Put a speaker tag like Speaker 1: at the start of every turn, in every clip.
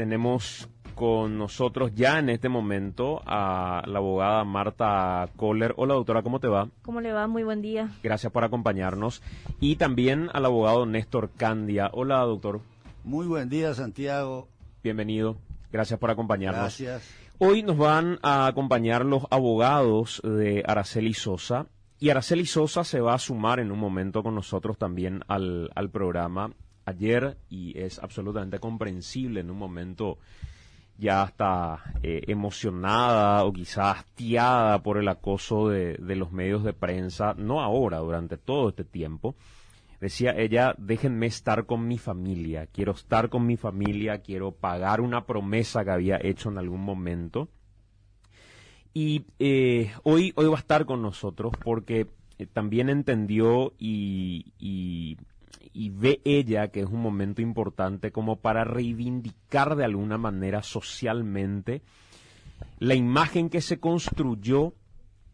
Speaker 1: Tenemos con nosotros ya en este momento a la abogada Marta Kohler. Hola doctora, ¿cómo te va?
Speaker 2: ¿Cómo le va? Muy buen día.
Speaker 1: Gracias por acompañarnos. Y también al abogado Néstor Candia. Hola doctor.
Speaker 3: Muy buen día Santiago.
Speaker 1: Bienvenido. Gracias por acompañarnos.
Speaker 3: Gracias.
Speaker 1: Hoy nos van a acompañar los abogados de Araceli Sosa. Y Araceli Sosa se va a sumar en un momento con nosotros también al, al programa ayer y es absolutamente comprensible en un momento ya está eh, emocionada o quizás hastiada por el acoso de, los medios de prensa, no ahora, durante todo este tiempo. Decía ella, déjenme estar con mi familia, quiero estar con mi familia, quiero pagar una promesa que había hecho en algún momento. Y eh, hoy, hoy va a estar con nosotros porque eh, también entendió y, y y ve ella que es un momento importante como para reivindicar de alguna manera socialmente la imagen que se construyó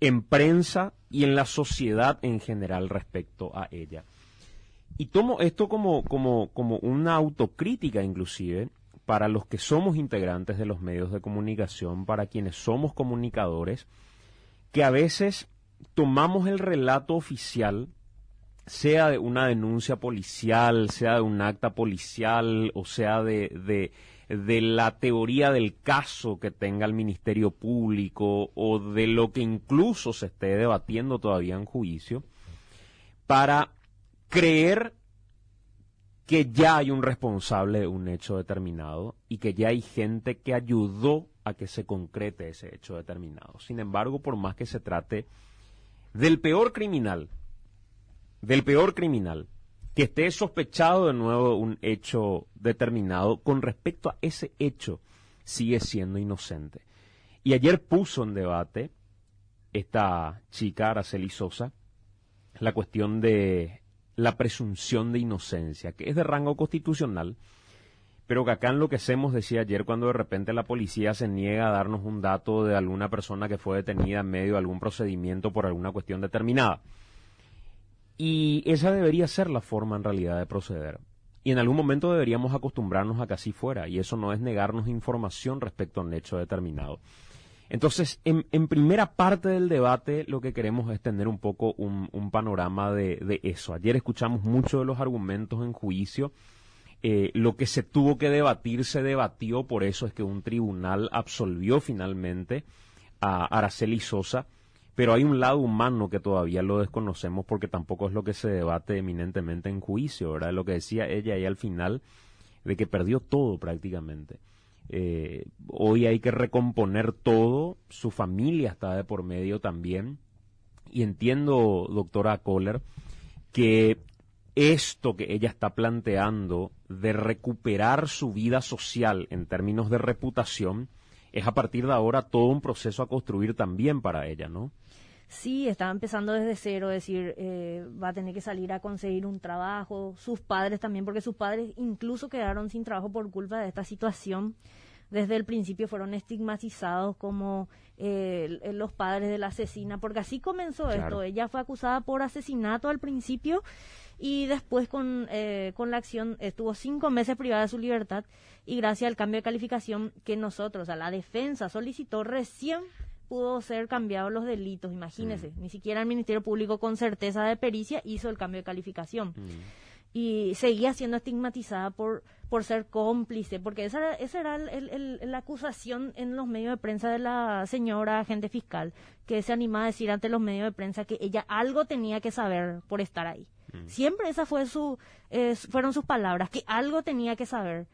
Speaker 1: en prensa y en la sociedad en general respecto a ella. Y tomo esto como, como, como una autocrítica inclusive para los que somos integrantes de los medios de comunicación, para quienes somos comunicadores, que a veces tomamos el relato oficial sea de una denuncia policial, sea de un acta policial, o sea de, de, la teoría del caso que tenga el Ministerio Público, o de lo que incluso se esté debatiendo todavía en juicio, para creer que ya hay un responsable de un hecho determinado y que ya hay gente que ayudó a que se concrete ese hecho determinado. Sin embargo, por más que se trate del peor criminal, del peor criminal que esté sospechado de nuevo un hecho determinado, con respecto a ese hecho, sigue siendo inocente. Y ayer puso en debate esta chica, Araceli Sosa, la cuestión de la presunción de inocencia, que es de rango constitucional, pero que acá enloquecemos, decía ayer, cuando de repente la policía se niega a darnos un dato de alguna persona que fue detenida en medio de algún procedimiento por alguna cuestión determinada. Y esa debería ser la forma en realidad de proceder. Y en algún momento deberíamos acostumbrarnos a que así fuera, y eso no es negarnos información respecto a un hecho determinado. Entonces, en, primera parte del debate, lo que queremos es tener un poco un, panorama de, eso. Ayer escuchamos mucho de los argumentos en juicio. Eh, lo que se tuvo que debatir se debatió, por eso es que un tribunal absolvió finalmente a Araceli Sosa pero hay un lado humano que todavía lo desconocemos porque tampoco es lo que se debate eminentemente en juicio, ¿verdad? Lo que decía ella ahí al final, de que perdió todo prácticamente. Eh, hoy hay que recomponer todo, su familia está de por medio también, y entiendo, doctora Kohler, que esto que ella está planteando de recuperar su vida social en términos de reputación, es a partir de ahora todo un proceso a construir también para ella, ¿no?
Speaker 2: Sí, estaba empezando desde cero, es decir, eh, va a tener que salir a conseguir un trabajo, sus padres también, porque sus padres incluso quedaron sin trabajo por culpa de esta situación. Desde el principio fueron estigmatizados como eh, los padres de la asesina, porque así comenzó claro. esto. Ella fue acusada por asesinato al principio y después con, eh, con la acción estuvo cinco meses privada de su libertad y gracias al cambio de calificación que nosotros, a la defensa solicitó recién pudo ser cambiados los delitos, imagínese, mm. ni siquiera el Ministerio Público con certeza de pericia hizo el cambio de calificación. Mm. Y seguía siendo estigmatizada por, por ser cómplice, porque esa era, esa era el, el, la acusación en los medios de prensa de la señora agente fiscal, que se animaba a decir ante los medios de prensa que ella algo tenía que saber por estar ahí. Mm. Siempre esa fue su, eh, fueron sus palabras, que algo tenía que saber.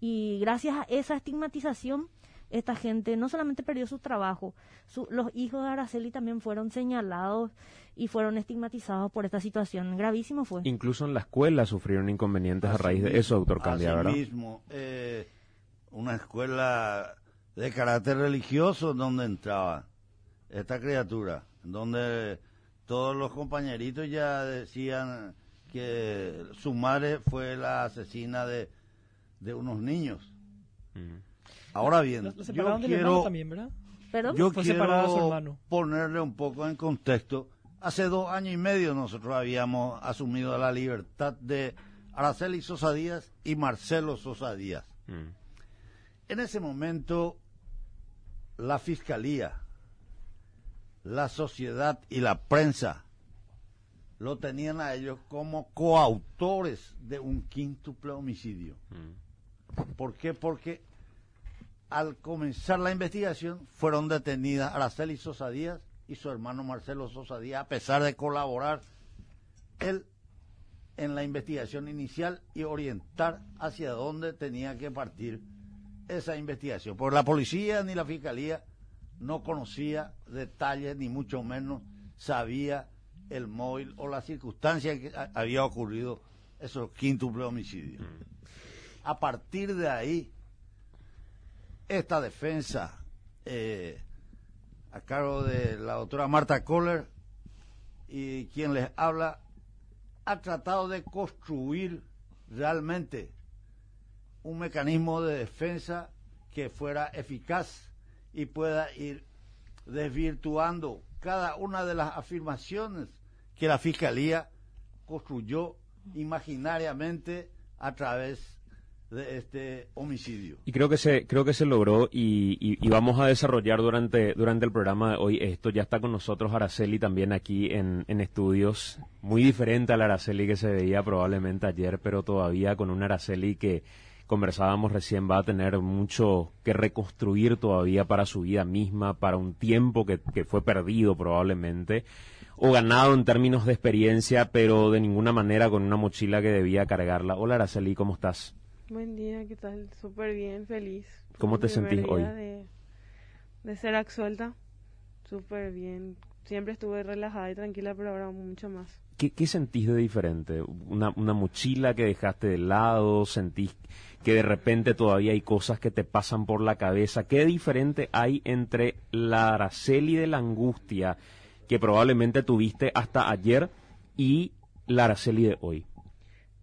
Speaker 2: Y gracias a esa estigmatización, esta gente no solamente perdió su trabajo, su, los hijos de Araceli también fueron señalados y fueron estigmatizados por esta situación. Gravísimo fue.
Speaker 1: Incluso en la escuela sufrieron inconvenientes así a raíz de eso, doctor Candia, ¿verdad?
Speaker 3: mismo, eh, una escuela de carácter religioso donde entraba esta criatura, donde todos los compañeritos ya decían que su madre fue la asesina de, de unos niños. Mm. Ahora bien,
Speaker 4: lo, lo
Speaker 3: yo
Speaker 4: quiero, también, ¿verdad?
Speaker 2: ¿Perdón?
Speaker 3: yo
Speaker 4: Fue
Speaker 3: quiero ponerle un poco en contexto. Hace dos años y medio nosotros habíamos asumido la libertad de Araceli Sosa Díaz y Marcelo Sosa Díaz.
Speaker 1: Mm.
Speaker 3: En ese momento, la fiscalía, la sociedad y la prensa lo tenían a ellos como coautores de un quíntuple homicidio.
Speaker 1: Mm.
Speaker 3: ¿Por qué? Porque al comenzar la investigación fueron detenidas Araceli Sosa Díaz y su hermano Marcelo Sosa Díaz, a pesar de colaborar él en la investigación inicial y orientar hacia dónde tenía que partir esa investigación. Porque la policía ni la fiscalía no conocía detalles, ni mucho menos sabía el móvil o la circunstancia que había ocurrido esos quíntuple homicidios. A partir de ahí, esta defensa eh, a cargo de la doctora Marta Kohler y quien les habla ha tratado de construir realmente un mecanismo de defensa que fuera eficaz y pueda ir desvirtuando cada una de las afirmaciones que la Fiscalía construyó imaginariamente a través de este homicidio.
Speaker 1: Y creo que se, creo que se logró y, y- y vamos a desarrollar durante, durante el programa de hoy esto. Ya está con nosotros Araceli también aquí en, en estudios. Muy diferente a la Araceli que se veía probablemente ayer, pero todavía con una Araceli que conversábamos recién va a tener mucho que reconstruir todavía para su vida misma, para un tiempo que, que fue perdido probablemente o ganado en términos de experiencia, pero de ninguna manera con una mochila que debía cargarla. Hola Araceli, ¿cómo estás?
Speaker 4: Buen día, ¿qué tal? Súper bien, feliz.
Speaker 1: ¿Cómo te sentís hoy?
Speaker 4: De, de ser absuelta, súper bien. Siempre estuve relajada y tranquila, pero ahora mucho más.
Speaker 1: ¿Qué, qué sentís de diferente? Una, una mochila que dejaste de lado, sentís que de repente todavía hay cosas que te pasan por la cabeza. ¿Qué diferente hay entre la Araceli de la angustia que probablemente tuviste hasta ayer y la Araceli de hoy?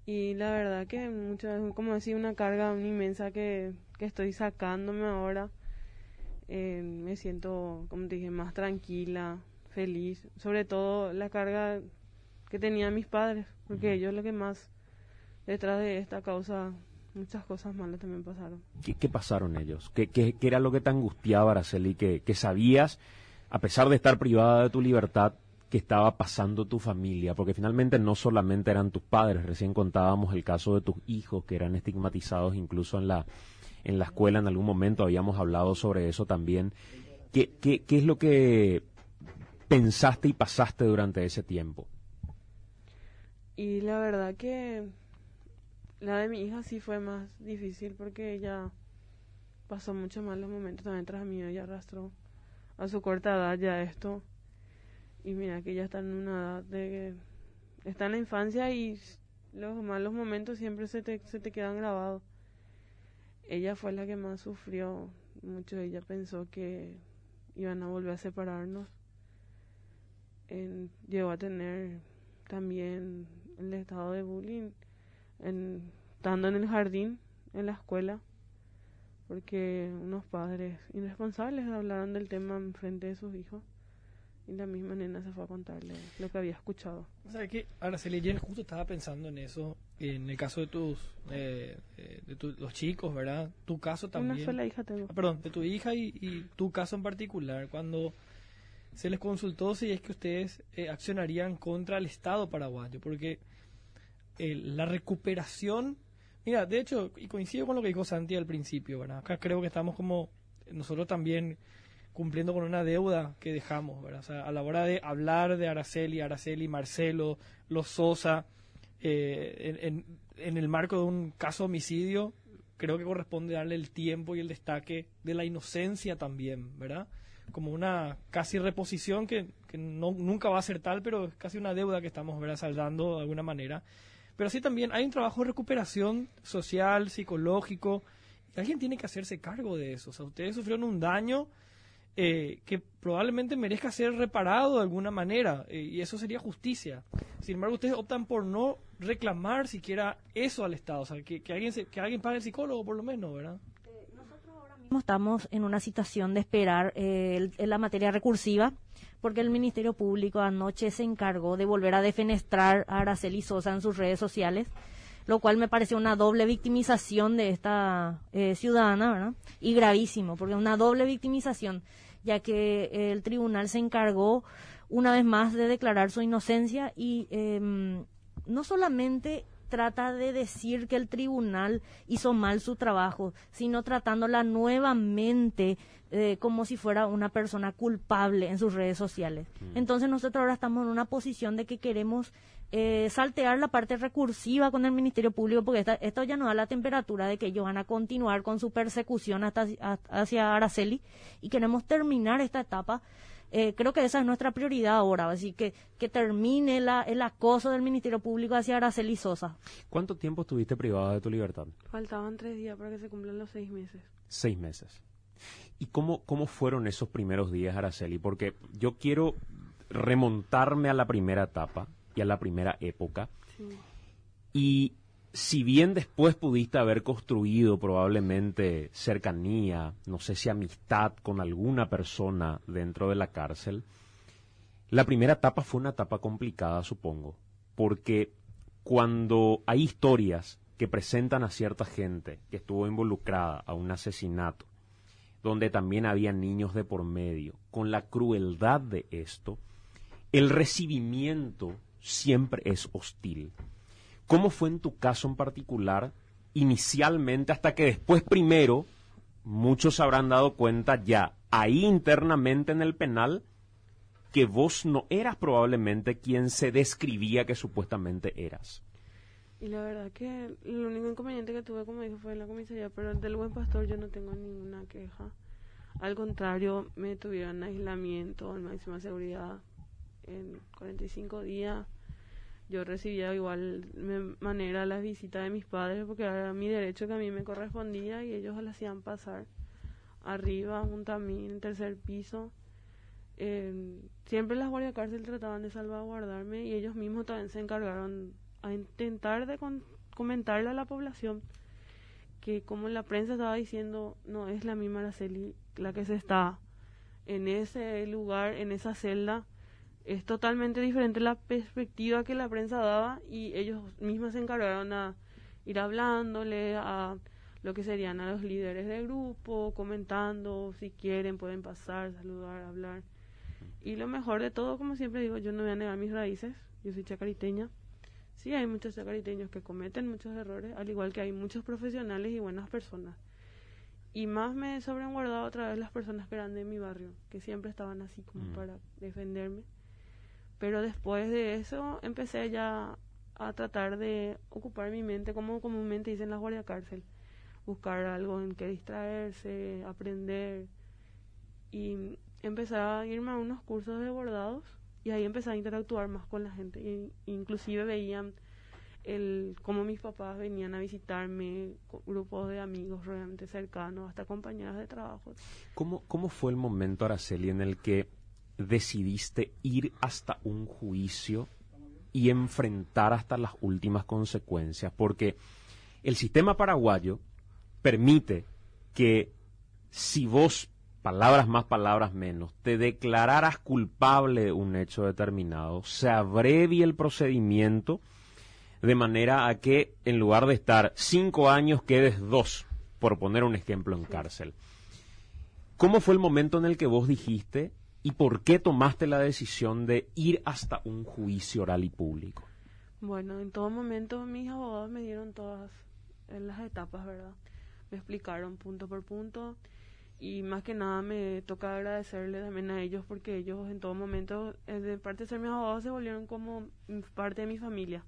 Speaker 4: Y la verdad que muchas veces, como decir, una carga muy inmensa que, que estoy sacándome ahora. Eh, me siento, como te dije, más tranquila, feliz. Sobre todo la carga que tenían mis padres, porque ellos lo que más, detrás de esta causa, muchas cosas malas también pasaron.
Speaker 1: ¿Qué, qué pasaron ellos? ¿Qué, qué, qué era lo que te angustiaba, Araceli? Que, que sabías, a pesar de estar privada de tu libertad, que estaba pasando tu familia, porque finalmente no solamente eran tus padres, recién contábamos el caso de tus hijos que eran estigmatizados incluso en la, en la escuela, en algún momento habíamos hablado sobre eso también. ¿Qué, qué, qué es lo que pensaste y pasaste durante ese tiempo?
Speaker 4: Y la verdad que la de mi hija sí fue más difícil porque ella pasó mucho más los momentos también tras mí, ella arrastró a su corta edad ya esto. Y mira que ella está en una edad de que está en la infancia y los malos momentos siempre se te, se te quedan grabados. Ella fue la que más sufrió mucho, ella pensó que iban a volver a separarnos. En- llegó a tener también el estado de bullying estando en el jardín, en la escuela, porque unos padres irresponsables hablaron del tema en frente de sus hijos y la misma nena se fue a contarle lo que había escuchado.
Speaker 5: O sea que Araceli ayer justo estaba pensando en eso, en el caso de tus, eh, eh, de tu- los chicos, ¿verdad? Tu caso también.
Speaker 4: Una sola hija tengo.
Speaker 5: Ah, perdón, de tu hija y, y tu caso en particular, cuando se les consultó si es que ustedes eh, accionarían contra el Estado paraguayo, porque eh, la recuperación, mira, de hecho, y coincido con lo que dijo Santi al principio, ¿verdad? Acá creo que estamos como nosotros también cumpliendo con una deuda que dejamos, ¿verdad? O sea, a la hora de hablar de Araceli, Araceli, Marcelo, Los Sosa, eh, en, el marco de un caso homicidio, creo que corresponde darle el tiempo y el destaque de la inocencia también, ¿verdad? Como una casi reposición que, que nunca va a ser tal, pero es casi una deuda que estamos saldando de alguna manera. Pero sí también hay un trabajo de recuperación social, psicológico, alguien tiene que hacerse cargo de eso. O sea, ustedes sufrieron un daño eh, que probablemente merezca ser reparado de alguna manera, eh, y eso sería justicia. Sin embargo, ustedes optan por no reclamar siquiera eso al Estado, o sea, que, que alguien, se- que alguien pague el psicólogo por lo menos, ¿verdad?
Speaker 2: estamos en una situación de esperar eh, la materia recursiva, porque el Ministerio Público anoche se encargó de volver a defenestrar a Araceli Sosa en sus redes sociales. Lo cual me pareció una doble victimización de esta eh, ciudadana, ¿verdad? Y gravísimo, porque una doble victimización, ya que el tribunal se encargó una vez más de declarar su inocencia y em, no solamente trata de decir que el tribunal hizo mal su trabajo, sino tratándola nuevamente eh, como si fuera una persona culpable en sus redes sociales. Mm. Entonces nosotros ahora estamos en una posición de que queremos eh, saltear la parte recursiva con el Ministerio Público, porque esto ya no da la temperatura de que ellos van a continuar con su persecución hasta, hacia Araceli y queremos terminar esta etapa eh, creo que esa es nuestra prioridad ahora, así que que termine la, el acoso del Ministerio Público hacia Araceli Sosa.
Speaker 1: ¿Cuánto tiempo estuviste privada de tu libertad?
Speaker 4: Faltaban tres días para que se cumplan los seis meses.
Speaker 1: Seis meses. ¿Y cómo, cómo fueron esos primeros días, Araceli? Porque yo quiero remontarme a la primera etapa y a la primera época. Sí. Y si bien después pudiste haber construido probablemente cercanía, no sé si amistad con alguna persona dentro de la cárcel, la primera etapa fue una etapa complicada, supongo, porque cuando hay historias que presentan a cierta gente que estuvo involucrada a un asesinato, donde también había niños de por medio, con la crueldad de esto, el recibimiento siempre es hostil. ¿Cómo fue en tu caso en particular, inicialmente, hasta que después primero muchos habrán dado cuenta ya ahí internamente en el penal que vos no eras probablemente quien se describía que supuestamente eras?
Speaker 4: Y la verdad que el único inconveniente que tuve, como dije, fue en la comisaría, pero del buen pastor yo no tengo ninguna queja. Al contrario, me tuvieron aislamiento en máxima seguridad en 45 días yo recibía igual manera las visitas de mis padres porque era mi derecho que a mí me correspondía y ellos la hacían pasar arriba junto a mí en el tercer piso. Eh, siempre las guardias cárcel trataban de salvaguardarme y ellos mismos también se encargaron a intentar de comentarle a la población que como la prensa estaba diciendo no es la misma Araceli la que se está en ese lugar, en esa celda es totalmente diferente la perspectiva que la prensa daba y ellos mismos se encargaron a ir hablándole a lo que serían a los líderes del grupo, comentando si quieren pueden pasar, saludar, hablar. Y lo mejor de todo, como siempre digo, yo no voy a negar mis raíces, yo soy chacariteña. Sí, hay muchos chacariteños que cometen muchos errores, al igual que hay muchos profesionales y buenas personas. Y más me sobran guardado otra vez las personas que eran de mi barrio, que siempre estaban así como mm. para defenderme pero después de eso empecé ya a tratar de ocupar mi mente, como comúnmente dicen las guardias cárcel, buscar algo en que distraerse, aprender. Y empecé a irme a unos cursos de bordados y ahí empecé a interactuar más con la gente. Y, inclusive veían el cómo mis papás venían a visitarme, grupos de amigos realmente cercanos, hasta compañeras de trabajo.
Speaker 1: ¿Cómo, cómo fue el momento, Araceli, en el que decidiste ir hasta un juicio y enfrentar hasta las últimas consecuencias, porque el sistema paraguayo permite que si vos, palabras más, palabras menos, te declararas culpable de un hecho determinado, se abrevie el procedimiento de manera a que en lugar de estar cinco años quedes dos, por poner un ejemplo en cárcel. ¿Cómo fue el momento en el que vos dijiste, ¿Y por qué tomaste la decisión de ir hasta un juicio oral y público?
Speaker 4: Bueno, en todo momento mis abogados me dieron todas las etapas, ¿verdad? Me explicaron punto por punto y más que nada me toca agradecerle también a ellos porque ellos en todo momento, eh, de parte de ser mis abogados, se volvieron como parte de mi familia.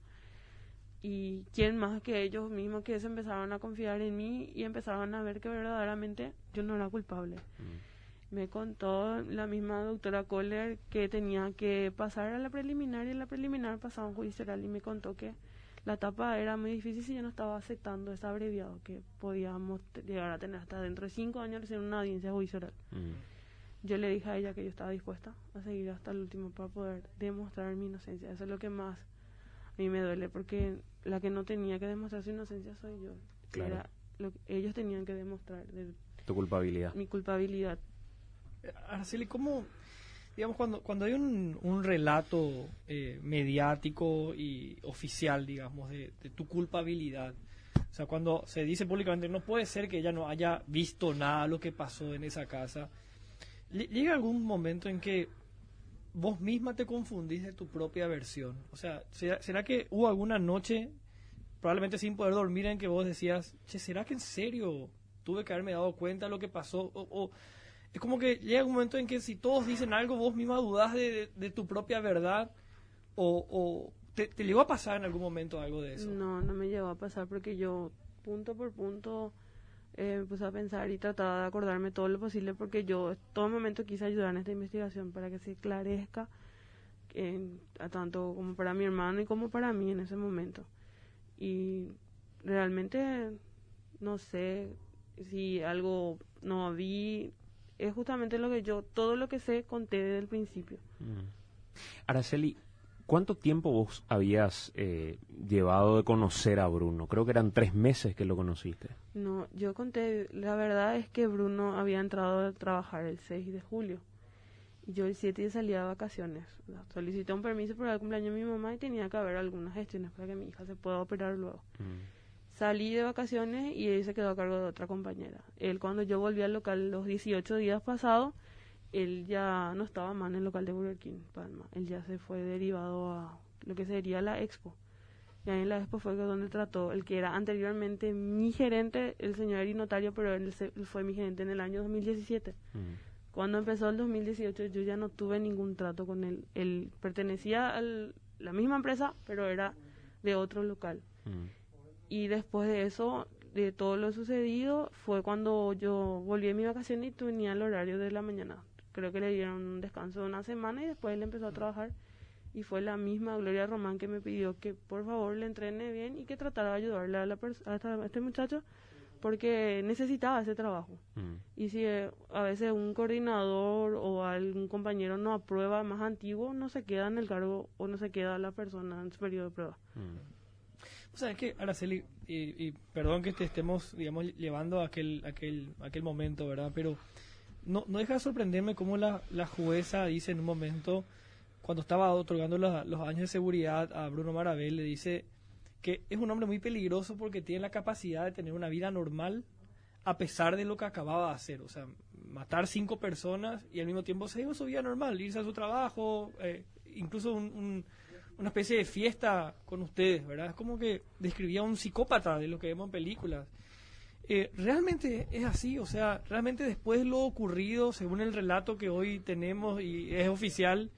Speaker 4: Y quién más que ellos mismos que se empezaron a confiar en mí y empezaron a ver que verdaderamente yo no era culpable. Mm me contó la misma doctora Kohler que tenía que pasar a la preliminar y en la preliminar pasaba un juicio oral y me contó que la etapa era muy difícil si yo no estaba aceptando ese abreviado que podíamos llegar a tener hasta dentro de cinco años en una audiencia judicial. Mm. Yo le dije a ella que yo estaba dispuesta a seguir hasta el último para poder demostrar mi inocencia. Eso es lo que más a mí me duele porque la que no tenía que demostrar su inocencia soy yo. Era lo que ellos tenían que demostrar.
Speaker 1: tu culpabilidad.
Speaker 4: Mi culpabilidad.
Speaker 5: Araceli, ¿cómo digamos, cuando, cuando hay un, un relato eh, mediático y oficial, digamos, de, de tu culpabilidad, o sea, cuando se dice públicamente, no puede ser que ella no haya visto nada lo que pasó en esa casa, lle- llega algún momento en que vos misma te confundís de tu propia versión. O sea, ¿será, será que hubo alguna noche, probablemente sin poder dormir, en que vos decías, che, ¿será que en serio tuve que haberme dado cuenta de lo que pasó? O, o- es como que llega un momento en que si todos dicen algo, vos misma dudás de, tu propia verdad, o, te, te llegó a pasar en algún momento algo de eso.
Speaker 4: No, no me llegó a pasar porque yo punto por punto eh, me puse a pensar y trataba de acordarme todo lo posible porque yo todo momento quise ayudar en esta investigación para que se esclarezca tanto como para mi hermano y como para mí en ese momento. Y realmente no sé si algo no vi, es justamente lo que yo, todo lo que sé conté desde el principio.
Speaker 1: Mm. Araceli, ¿cuánto tiempo vos habías eh, llevado de conocer a Bruno? Creo que eran tres meses que lo conociste.
Speaker 4: No, yo conté, la verdad es que Bruno había entrado a trabajar el 6 de julio y yo el 7 ya salía de vacaciones. Solicité un permiso para el cumpleaños de mi mamá y tenía que haber algunas gestiones para que mi hija se pueda operar luego. Salí de vacaciones y él se quedó a cargo de otra compañera. Él cuando yo volví al local los 18 días pasados, él ya no estaba más en el local de Burger King, Palma. Él ya se fue derivado a lo que sería la expo. Y ahí en la expo fue donde trató el que era anteriormente mi gerente, el señor Eri Notario, pero él, se- él fue mi gerente en el año 2017.
Speaker 1: Mm.
Speaker 4: Cuando empezó el 2018 yo ya no tuve ningún trato con él. Él pertenecía a la misma empresa, pero era de otro local.
Speaker 1: Mm.
Speaker 4: Y después de eso, de todo lo sucedido, fue cuando yo volví de mi vacación y tenía el horario de la mañana. Creo que le dieron un descanso de una semana y después él empezó a trabajar. Y fue la misma Gloria Román que me pidió que por favor le entrene bien y que tratara de ayudarle a, la pers- a, esta- a este muchacho porque necesitaba ese trabajo.
Speaker 1: Mm.
Speaker 4: Y si eh, a veces un coordinador o algún compañero no aprueba más antiguo, no se queda en el cargo o no se queda la persona en su periodo de prueba.
Speaker 1: Mm.
Speaker 5: O sea, es que, Araceli, y, y perdón que te estemos, digamos, llevando a aquel, aquel, aquel momento, ¿verdad? Pero no, no deja de sorprenderme cómo la, la jueza dice en un momento, cuando estaba otorgando los años de seguridad a Bruno Marabel, le dice que es un hombre muy peligroso porque tiene la capacidad de tener una vida normal a pesar de lo que acababa de hacer. O sea, matar cinco personas y al mismo tiempo seguir su vida normal, irse a su trabajo, eh, incluso un- una especie de fiesta con ustedes, ¿verdad? Es como que describía un psicópata de lo que vemos en películas. Eh, realmente es así, o sea, realmente después de lo ocurrido, según el relato que hoy tenemos y es oficial,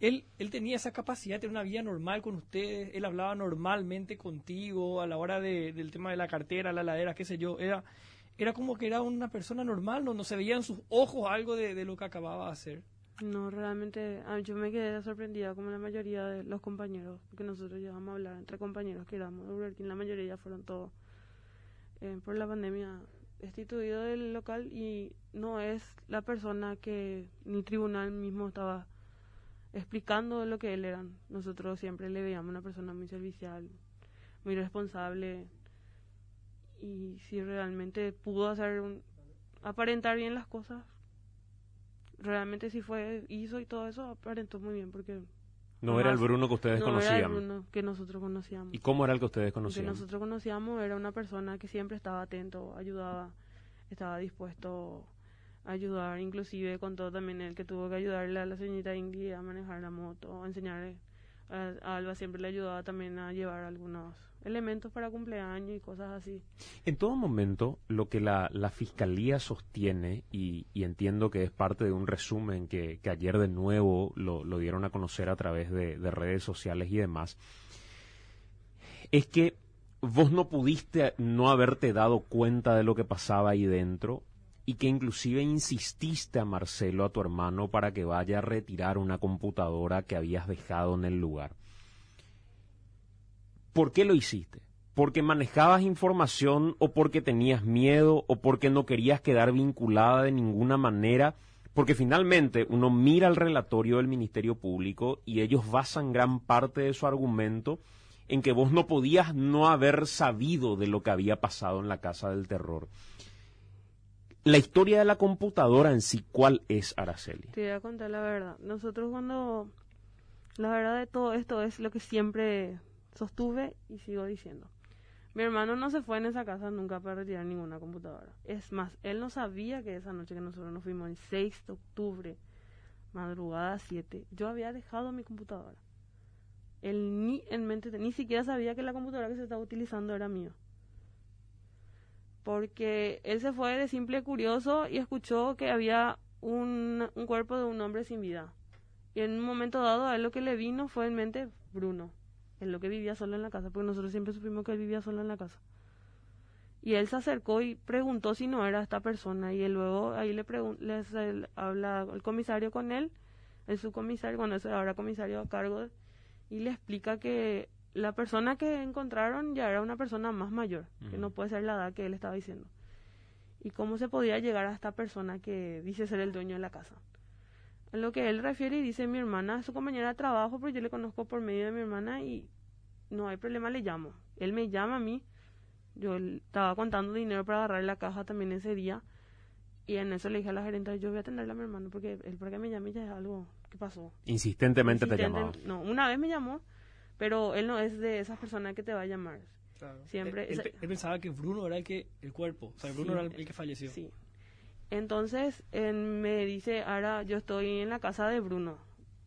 Speaker 5: él, él tenía esa capacidad de tener una vida normal con ustedes, él hablaba normalmente contigo a la hora de- del tema de la cartera, la ladera, qué sé yo, era, era como que era una persona normal, no, no se veía en sus ojos algo de lo que acababa de hacer.
Speaker 4: No, realmente ah, yo me quedé sorprendida como la mayoría de los compañeros, porque nosotros llegamos a hablar entre compañeros que éramos de Burger la mayoría ya fueron todos eh, por la pandemia destituidos del local y no es la persona que ni el tribunal mismo estaba explicando lo que él era. Nosotros siempre le veíamos una persona muy servicial, muy responsable y si realmente pudo hacer un, aparentar bien las cosas, realmente si fue hizo y todo eso aparentó muy bien porque
Speaker 1: No era el. Bruno que ustedes
Speaker 4: no era el
Speaker 1: conocían.
Speaker 4: Bruno que nosotros conocíamos.
Speaker 1: ¿Y cómo era el que ustedes
Speaker 4: El que
Speaker 1: conocían?
Speaker 4: nosotros conocíamos era una persona que siempre estaba atento, ayudaba, estaba dispuesto a ayudar, inclusive contó también él que tuvo que ayudarle a la señorita Ingrid a manejar la moto, a enseñarle, a Alba siempre le ayudaba también a llevar algunos elementos para cumpleaños y cosas así.
Speaker 1: En todo momento, lo que la, la Fiscalía sostiene, y, y entiendo que es parte de un resumen que, que ayer de nuevo lo, lo dieron a conocer a través de, de redes sociales y demás, es que vos no pudiste no haberte dado cuenta de lo que pasaba ahí dentro y que inclusive insististe a Marcelo, a tu hermano, para que vaya a retirar una computadora que habías dejado en el lugar. ¿Por qué lo hiciste? ¿Porque manejabas información o porque tenías miedo o porque no querías quedar vinculada de ninguna manera? Porque finalmente uno mira el relatorio del Ministerio Público y ellos basan gran parte de su argumento en que vos no podías no haber sabido de lo que había pasado en la Casa del Terror. La historia de la computadora en sí, ¿cuál es, Araceli?
Speaker 4: Te voy a contar la verdad. Nosotros cuando... La verdad de todo esto es lo que siempre sostuve y sigo diciendo. Mi hermano no se fue en esa casa nunca para retirar ninguna computadora. Es más, él no sabía que esa noche que nosotros nos fuimos, el 6 de octubre, madrugada 7, yo había dejado mi computadora. Él ni en mente, ni siquiera sabía que la computadora que se estaba utilizando era mío. Porque él se fue de simple curioso y escuchó que había un, un cuerpo de un hombre sin vida. Y en un momento dado a él lo que le vino fue en mente Bruno, en lo que vivía solo en la casa, porque nosotros siempre supimos que él vivía solo en la casa. Y él se acercó y preguntó si no era esta persona. Y él luego ahí le les habla el comisario con él, el subcomisario, cuando es ahora comisario a cargo, y le explica que la persona que encontraron ya era una persona más mayor, que no puede ser la edad que él estaba diciendo. Y cómo se podía llegar a esta persona que dice ser el dueño de la casa. En lo que él refiere y dice mi hermana, su compañera de trabajo, pero yo le conozco por medio de mi hermana y no hay problema, le llamo. Él me llama a mí, yo estaba contando dinero para agarrar la caja también ese día. Y en eso le dije a la gerente, yo voy a atenderle a mi hermano porque él para que me llame ya es algo que pasó.
Speaker 1: Insistentemente te llamaba.
Speaker 4: No, una vez me llamó, pero él no es de esas personas que te va a llamar. Siempre.
Speaker 5: Él, pensaba que Bruno era el que el cuerpo, o sea, Bruno era el, que falleció.
Speaker 4: Sí. Entonces me dice, ahora yo estoy en la casa de Bruno,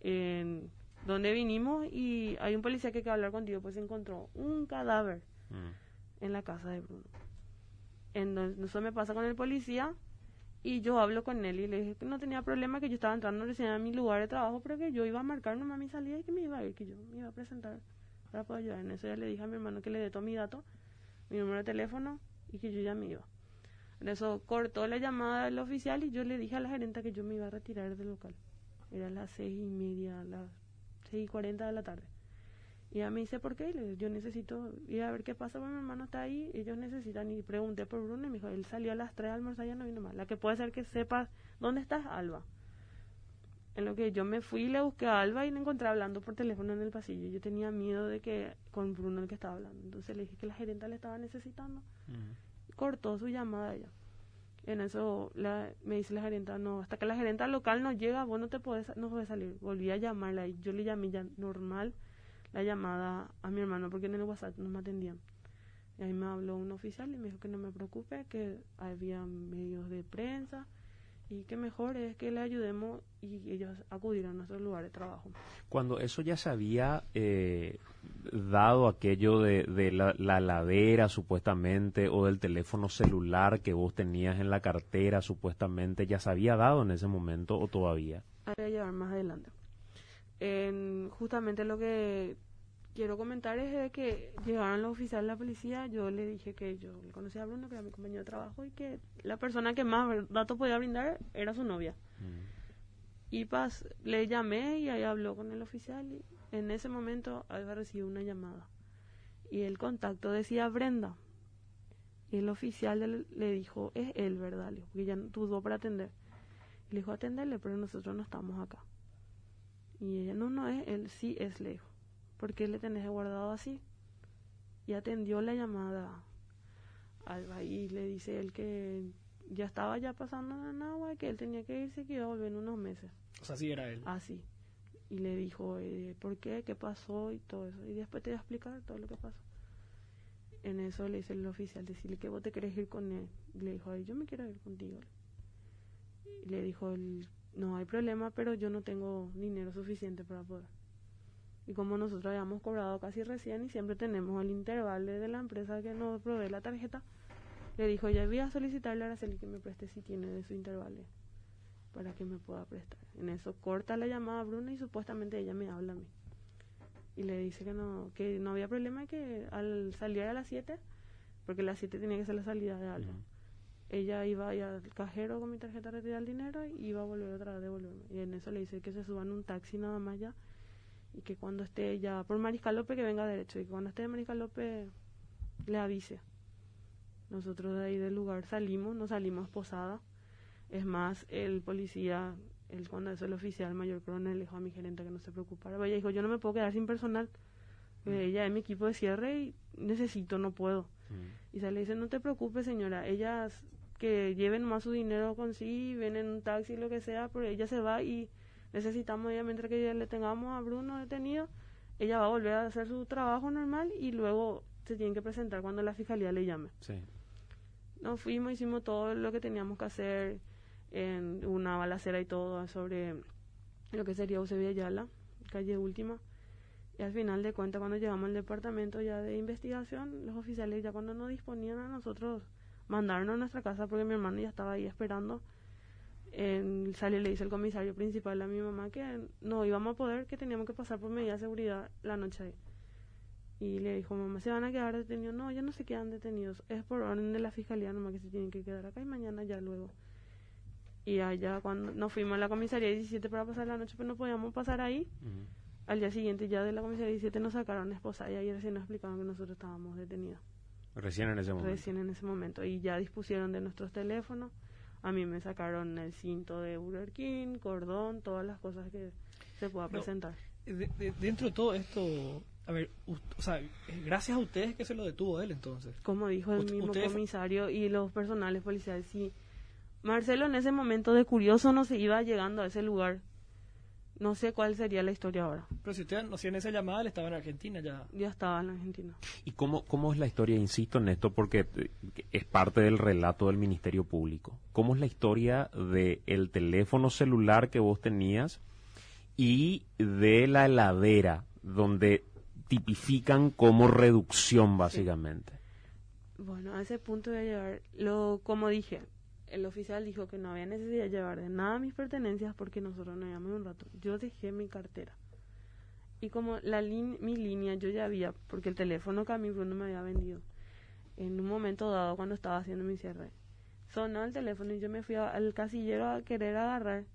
Speaker 4: en donde vinimos y hay un policía que quiere hablar contigo, pues encontró un cadáver mm. en la casa de Bruno. Entonces eso me pasa con el policía y yo hablo con él y le dije que no tenía problema, que yo estaba entrando recién a mi lugar de trabajo, pero que yo iba a marcar nomás mi salida y que me iba a ir, que yo me iba a presentar para poder ayudar. En eso ya le dije a mi hermano que le dé todo mi dato, mi número de teléfono y que yo ya me iba. En eso cortó la llamada del oficial y yo le dije a la gerente que yo me iba a retirar del local. Era las seis y media, las seis y cuarenta de la tarde. Y ella me dice, ¿por qué? Le yo necesito ir a ver qué pasa, porque mi hermano está ahí, ellos necesitan, y pregunté por Bruno, y me dijo, él salió a las 3 a almorzar, no vino más. La que puede ser que sepa, ¿dónde estás, Alba? En lo que yo me fui y le busqué a Alba y le encontré hablando por teléfono en el pasillo. Yo tenía miedo de que, con Bruno el que estaba hablando. Entonces le dije que la gerente le estaba necesitando. Cortó su llamada ella. En eso la, me dice la gerenta, no, hasta que la gerenta local no llega, vos no te puedes, no puedes salir. Volví a llamarla y yo le llamé ya normal la llamada a mi hermano porque en el WhatsApp no me atendían. Y ahí me habló un oficial y me dijo que no me preocupe, que había medios de prensa y que mejor es que le ayudemos y ellos acudirán a nuestro lugar de trabajo.
Speaker 1: Cuando eso ya se había eh, dado aquello de, de la, la, ladera supuestamente o del teléfono celular que vos tenías en la cartera supuestamente, ¿ya se había dado en ese momento o todavía?
Speaker 4: Voy a llevar más adelante en justamente lo que quiero comentar es que llegaron los oficiales de la policía, yo le dije que yo le conocía a Bruno, que era mi compañero de trabajo, y que la persona que más datos podía brindar era su novia. Mm. Y pas, le llamé y ahí habló con el oficial y en ese momento Alba recibió una llamada. Y el contacto decía Brenda. Y el oficial le, dijo, es él, ¿verdad? Le porque ya dudó para atender. Le dijo, atenderle, pero nosotros no estamos acá. Y ella, no, no es, él sí es lejos. ¿Por qué le tenés guardado así? Y atendió la llamada Alba y le dice él que ya estaba ya pasando en agua, que él tenía que irse, que iba a volver en unos meses.
Speaker 5: O sea, sí era él.
Speaker 4: Así. Ah, y le dijo, eh, ¿por qué? ¿Qué pasó? Y todo eso. Y después te voy a explicar todo lo que pasó. En eso le dice el oficial, decirle que vos te querés ir con él. Y le dijo, yo me quiero ir contigo. Y le dijo el no hay problema, pero yo no tengo dinero suficiente para poder. Y como nosotros habíamos cobrado casi recién y siempre tenemos el intervalo de la empresa que nos provee la tarjeta, le dijo, ya voy a solicitarle a Araceli que me preste si tiene de su intervalo para que me pueda prestar. En eso corta la llamada a Bruno y supuestamente ella me habla a mí. Y le dice que no, que no había problema que al salir a las 7, porque las 7 tenía que ser la salida de algo ella iba al cajero con mi tarjeta a retirar el dinero y iba a volver otra vez a devolverme. Y en eso le dice que se suban un taxi nada más ya y que cuando esté ya por Mariscal López que venga derecho y que cuando esté en Mariscal López le avise. Nosotros de ahí del lugar salimos, no salimos posada. Es más, el policía, el, cuando es el oficial mayor coronel, dijo a mi gerente que no se preocupara. Ella dijo, yo no me puedo quedar sin personal. Mm. Ella es mi equipo de cierre y necesito, no puedo. Mm. Y se le dice, no te preocupes señora, ellas que lleven más su dinero con sí, ven en un taxi, lo que sea, pero ella se va y necesitamos ella, mientras que ya le tengamos a Bruno detenido, ella va a volver a hacer su trabajo normal y luego se tiene que presentar cuando la fiscalía le llame.
Speaker 1: Sí.
Speaker 4: Nos fuimos, hicimos todo lo que teníamos que hacer en una balacera y todo sobre lo que sería Eusebio Ayala, calle última. Y al final de cuentas, cuando llegamos al departamento ya de investigación, los oficiales ya cuando nos disponían a nosotros mandarnos a nuestra casa, porque mi hermano ya estaba ahí esperando, en, sale le dice el comisario principal a mi mamá que no íbamos a poder, que teníamos que pasar por medida de seguridad la noche ahí. Y le dijo, mamá, ¿se van a quedar detenidos? No, ya no se quedan detenidos. Es por orden de la fiscalía nomás que se tienen que quedar acá y mañana ya luego. Y allá cuando nos fuimos a la comisaría 17 para pasar la noche, pues no podíamos pasar ahí. Al día siguiente ya de la comisaría 17 nos sacaron esposa y ahí recién nos explicaron que nosotros estábamos detenidos.
Speaker 1: Recién en ese momento.
Speaker 4: Recién en ese momento. Y ya dispusieron de nuestros teléfonos. A mí me sacaron el cinto de Burger King, cordón, todas las cosas que se pueda
Speaker 5: No.
Speaker 4: presentar.
Speaker 5: De- de- dentro de todo esto, a ver, u- o sea, eh, gracias a ustedes que se lo detuvo él entonces.
Speaker 4: Como dijo el
Speaker 5: Ut-
Speaker 4: mismo
Speaker 5: ustedes-
Speaker 4: comisario y los personales policiales, sí. Marcelo en ese momento de curioso no se iba llegando a ese lugar. No sé cuál sería la historia ahora.
Speaker 5: Pero si ustedes no hacían esa llamada, él estaba en Argentina ya.
Speaker 4: Ya estaba en Argentina.
Speaker 1: ¿Y cómo, cómo es la historia? Insisto en esto porque eh, es parte del relato del Ministerio Público. ¿Cómo es la historia de el teléfono celular que vos tenías y de la heladera, donde tipifican como reducción, básicamente?
Speaker 4: Bueno, a ese punto voy a llevar, lo, como dije, el oficial dijo que no había necesidad de llevar de nada mis pertenencias porque nosotros no íbamos un rato. Yo dejé mi cartera. Y como la mi línea yo ya había, porque el teléfono que a mí Bruno me había vendido, en un momento dado cuando estaba haciendo mi cierre, sonó el teléfono y yo me fui a- al casillero a querer agarrar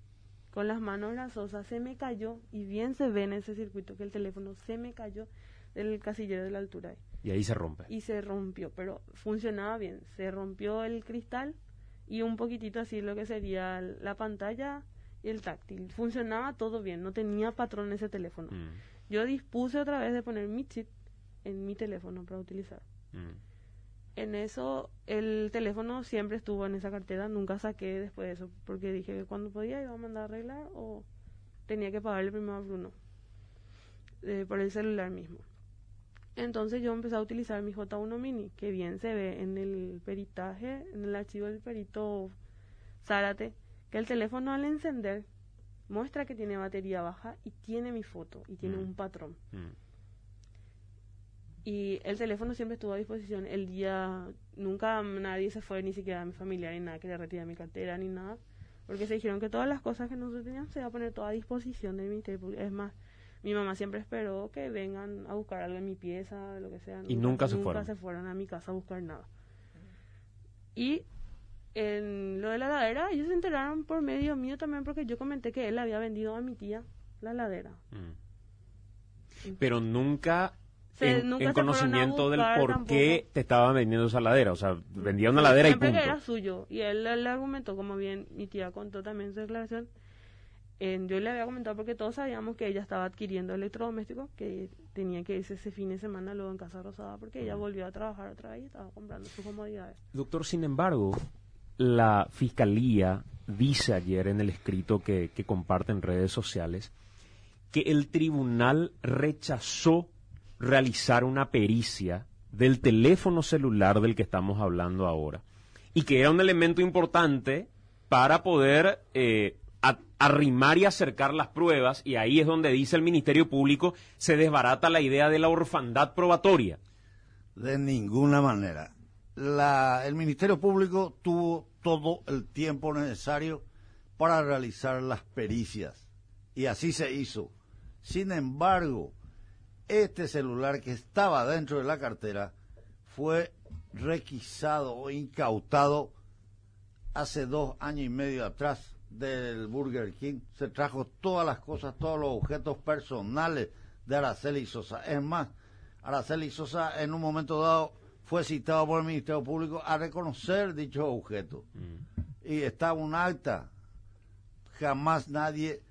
Speaker 4: con las manos grasosas, se me cayó y bien se ve en ese circuito que el teléfono se me cayó del casillero de la altura.
Speaker 1: Y ahí se rompe.
Speaker 4: y se rompió, pero funcionaba bien. Se rompió el cristal y un poquitito así lo que sería la pantalla y el táctil. Funcionaba todo bien, no tenía patrón ese teléfono.
Speaker 1: Mm,
Speaker 4: Yo dispuse otra vez de poner mi chip en mi teléfono para utilizar.
Speaker 1: mm.
Speaker 4: En eso el teléfono siempre estuvo en esa cartera, nunca saqué después de eso, porque dije que cuando podía iba a mandar a arreglar o tenía que pagarle primero a Bruno eh, por el celular mismo. Entonces yo empecé a utilizar mi J1 Mini, que bien se ve en el peritaje, en el archivo del perito Zárate, que el teléfono al encender muestra que tiene batería baja y tiene mi foto y tiene
Speaker 1: Mm.
Speaker 4: un patrón.
Speaker 1: Mm.
Speaker 4: Y el teléfono siempre estuvo a disposición. El día, nunca nadie se fue, ni siquiera mi familia, ni nada, que le retira mi cartera, ni nada. Porque se dijeron que todas las cosas que nosotros teníamos se iba a poner todo a disposición del Ministerio. Es más, mi mamá siempre esperó que vengan a buscar algo en mi pieza, lo que sea.
Speaker 1: Y nunca se fueron.
Speaker 4: Nunca se fueron a mi casa a buscar nada. Y en lo de la ladera, ellos se enteraron por medio mío también, porque yo comenté que él había vendido a mi tía la ladera.
Speaker 1: Mm. Pero nunca
Speaker 4: Se-
Speaker 1: en, conocimiento del por qué te estaban vendiendo esa ladera. O sea, vendía una ladera y punto.
Speaker 4: que era suyo. Y él le argumentó, como bien mi tía contó también su declaración, yo le había comentado porque todos sabíamos que ella estaba adquiriendo electrodomésticos, que tenía que irse ese fin de semana luego en Casa Rosada, porque ella volvió a trabajar otra vez y estaba comprando sus comodidades.
Speaker 1: Doctor, sin embargo, la fiscalía dice ayer en el escrito que, que comparte en redes sociales que el tribunal rechazó realizar una pericia del teléfono celular del que estamos hablando ahora y que era un elemento importante para poder eh, arrimar y acercar las pruebas y ahí es donde dice el Ministerio Público se desbarata la idea de la orfandad probatoria.
Speaker 3: De ninguna manera. La, el Ministerio Público tuvo todo el tiempo necesario para realizar las pericias. Y así se hizo. Sin embargo, este celular que estaba dentro de la cartera fue requisado o incautado hace dos años y medio atrás del Burger King. Se trajo todas las cosas, todos los objetos personales de Araceli Sosa. Es más, Araceli Sosa en un momento dado fue citado por el Ministerio Público a reconocer dichos objetos. Y estaba un acta. Jamás nadie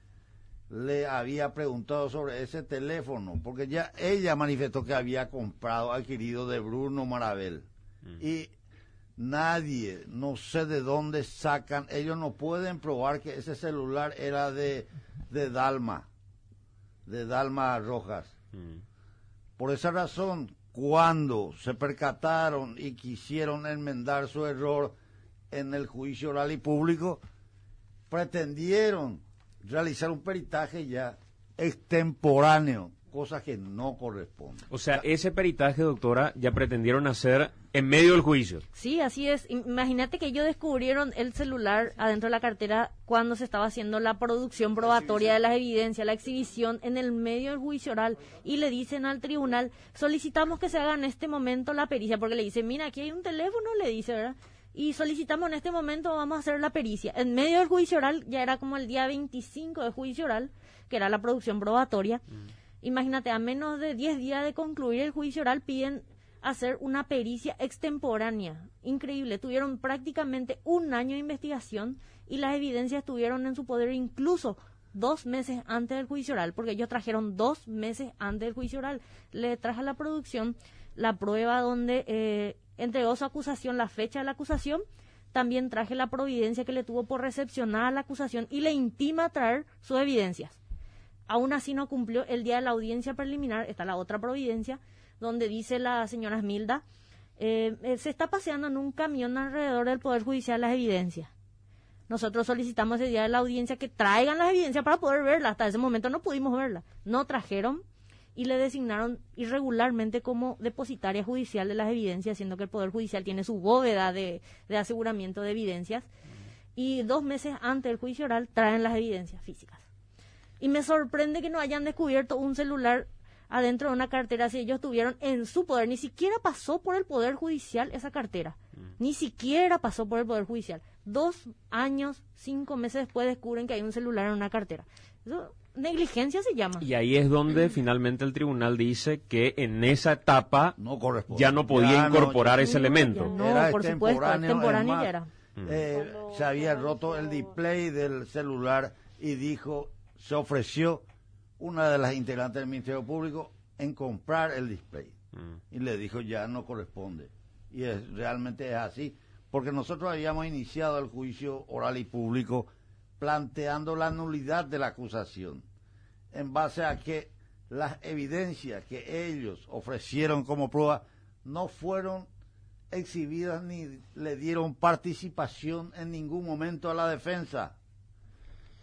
Speaker 3: le había preguntado sobre ese teléfono, porque ya ella manifestó que había comprado, adquirido de Bruno Marabel. Y Nadie, no sé de dónde sacan, ellos no pueden probar que ese celular era de, de Dalma, de Dalma Rojas.
Speaker 1: Mm.
Speaker 3: Por esa razón, cuando se percataron y quisieron enmendar su error en el juicio oral y público, pretendieron realizar un peritaje ya extemporáneo, cosa que no corresponde.
Speaker 1: O sea, ese peritaje, doctora, ya pretendieron hacer en medio del juicio.
Speaker 2: Sí, así es. Imagínate que ellos descubrieron el celular adentro de la cartera cuando se estaba haciendo la producción probatoria de las evidencias, la exhibición en el medio del juicio oral y le dicen al tribunal, solicitamos que se haga en este momento la pericia, porque le dicen, mira, aquí hay un teléfono, le dice, ¿verdad? Y solicitamos en este momento, vamos a hacer la pericia. En medio del juicio oral, ya era como el día 25 de juicio oral, que era la producción probatoria. Imagínate, a menos de 10 días de concluir el juicio oral, piden hacer una pericia extemporánea. Increíble. Tuvieron prácticamente un año de investigación y las evidencias estuvieron en su poder incluso dos meses antes del juicio oral, porque ellos trajeron dos meses antes del juicio oral. Le traje a la producción la prueba donde eh, entregó su acusación, la fecha de la acusación. También traje la providencia que le tuvo por recepcionar la acusación y le intima traer sus evidencias. Aún así no cumplió el día de la audiencia preliminar, está la otra providencia, donde dice la señora Smilda, eh, eh, se está paseando en un camión alrededor del Poder Judicial las evidencias. Nosotros solicitamos ese día de la audiencia que traigan las evidencias para poder verlas. Hasta ese momento no pudimos verlas. No trajeron y le designaron irregularmente como depositaria judicial de las evidencias, siendo que el Poder Judicial tiene su bóveda de aseguramiento de evidencias. Y dos meses antes del juicio oral traen las evidencias físicas. Y me sorprende que no hayan descubierto un celular adentro de una cartera si ellos tuvieron en su poder. Ni siquiera pasó por el Poder Judicial esa cartera. Ni siquiera pasó por el Poder Judicial. Dos años, cinco meses después descubren que hay un celular en una cartera. Eso, negligencia se llama.
Speaker 1: Y ahí es donde finalmente el tribunal dice que en esa etapa
Speaker 3: No corresponde.
Speaker 1: ya no podía
Speaker 3: Ya no,
Speaker 1: incorporar
Speaker 3: ya-
Speaker 1: ese
Speaker 2: Ya
Speaker 1: elemento.
Speaker 2: no,
Speaker 3: Era
Speaker 2: por supuesto,
Speaker 3: además.
Speaker 2: ya era.
Speaker 3: Eh,
Speaker 4: Cuando
Speaker 3: se había roto el display del celular y dijo, se ofreció una de las integrantes del Ministerio Público en comprar el display.
Speaker 1: Mm.
Speaker 3: Y le dijo, ya no corresponde. Y es, realmente es así, porque nosotros habíamos iniciado el juicio oral y público planteando la nulidad de la acusación, en base a que las evidencias que ellos ofrecieron como prueba no fueron exhibidas ni le dieron participación en ningún momento a la defensa.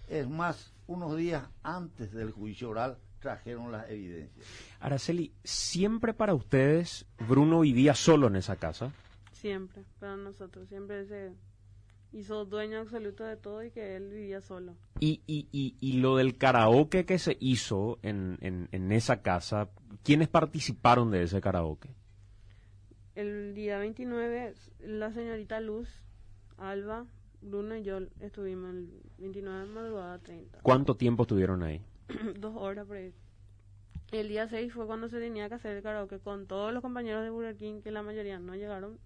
Speaker 3: Es más, unos días antes del juicio oral trajeron las evidencias.
Speaker 1: Araceli, siempre para ustedes Bruno vivía solo en esa casa.
Speaker 4: Siempre, para nosotros, siempre se hizo dueño absoluto de todo y que él vivía solo.
Speaker 1: Y, y, y, y lo del karaoke que se hizo en, en, en esa casa, ¿quiénes participaron de ese karaoke?
Speaker 4: El día 29, la señorita Luz, Alba, Bruno y yo estuvimos el 29 de madrugada 30.
Speaker 1: ¿Cuánto tiempo estuvieron ahí?
Speaker 4: Dos horas por ahí. El día 6 fue cuando se tenía que hacer el karaoke con todos los compañeros de Burger King, que la mayoría no llegaron,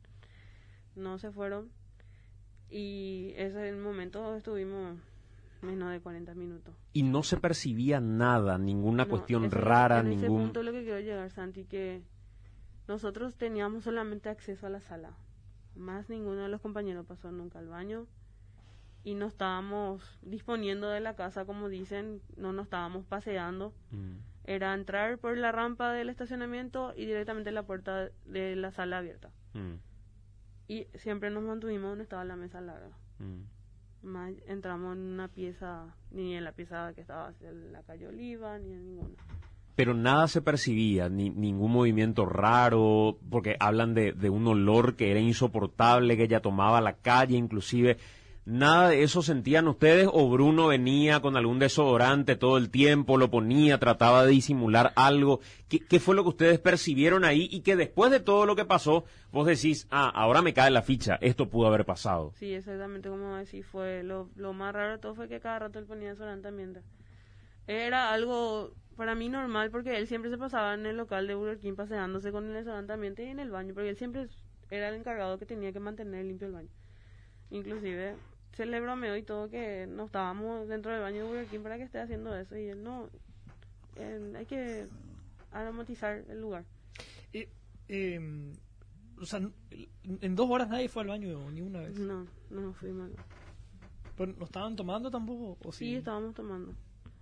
Speaker 4: no se fueron. Y ese es el momento estuvimos menos de 40 minutos.
Speaker 1: Y no se percibía nada, ninguna
Speaker 4: No,
Speaker 1: cuestión
Speaker 4: ese-
Speaker 1: rara,
Speaker 4: en ese
Speaker 1: ningún...
Speaker 4: punto es lo que quiero llegar, Santi, que nosotros teníamos solamente acceso a la sala. Más ninguno de los compañeros pasó nunca al baño. Y no estábamos disponiendo de la casa, como dicen, no nos estábamos paseando.
Speaker 1: Mm.
Speaker 4: Era entrar por la rampa del estacionamiento y directamente la puerta de la sala abierta.
Speaker 1: Mm,
Speaker 4: Y siempre nos mantuvimos donde estaba la mesa larga.
Speaker 1: mm.
Speaker 4: Más entramos en una pieza, ni en la pieza que estaba hacia la calle Oliva, ni en ninguna.
Speaker 1: Pero nada se percibía, ni, ningún movimiento raro, porque hablan de, de un olor que era insoportable, que ella tomaba la calle inclusive. ¿Nada de eso sentían ustedes o Bruno venía con algún desodorante todo el tiempo, lo ponía, trataba de disimular algo? ¿Qué, fue lo que ustedes percibieron ahí y que después de todo lo que pasó, vos decís, ah, ahora me cae la ficha, esto pudo haber pasado?
Speaker 4: Sí, exactamente como decís, fue lo, más raro de todo fue que cada rato él ponía desodorante mientras. Era algo para mí normal porque él siempre se pasaba en el local de Burger King paseándose con el desodorante ambiente y en el baño, porque él siempre era el encargado que tenía que mantener limpio el baño. Inclusive se le bromeó y todo que no estábamos dentro del baño de Burger King para que esté haciendo eso y él no, eh, hay que aromatizar el lugar.
Speaker 5: Eh, eh, o sea, en dos horas nadie fue al baño ni una vez.
Speaker 4: No, no fui mal.
Speaker 5: ¿Pero no estaban tomando tampoco? ¿o sí?
Speaker 4: sí, estábamos tomando.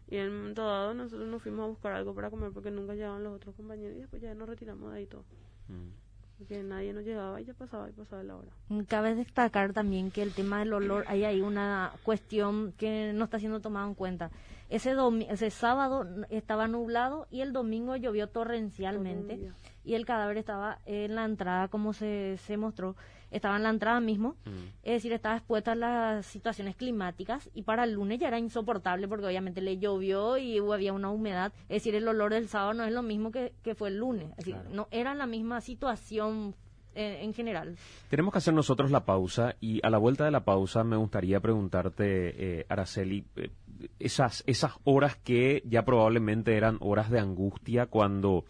Speaker 4: Y en un momento dado nosotros nos fuimos a buscar algo para comer porque nunca llegaban los otros compañeros y después ya nos retiramos de ahí todo.
Speaker 1: Mm.
Speaker 4: Porque nadie nos llegaba y ya pasaba y pasaba la hora.
Speaker 2: Cabe destacar también que el tema del olor, ahí hay una cuestión que no está siendo tomada en cuenta. Ese, ese sábado estaba nublado y el domingo llovió torrencialmente y el cadáver estaba en la entrada, como se, se mostró, estaba en la entrada mismo, mm. es decir, estaba expuesta a las situaciones climáticas y para el lunes ya era insoportable porque obviamente le llovió y había una humedad, es decir, el olor del sábado no es lo mismo que, que fue el lunes, es decir, no era la misma situación eh, en general.
Speaker 1: Tenemos que hacer nosotros la pausa y a la vuelta de la pausa me gustaría preguntarte, eh, Araceli, eh, esas, esas horas que ya probablemente eran horas de angustia cuando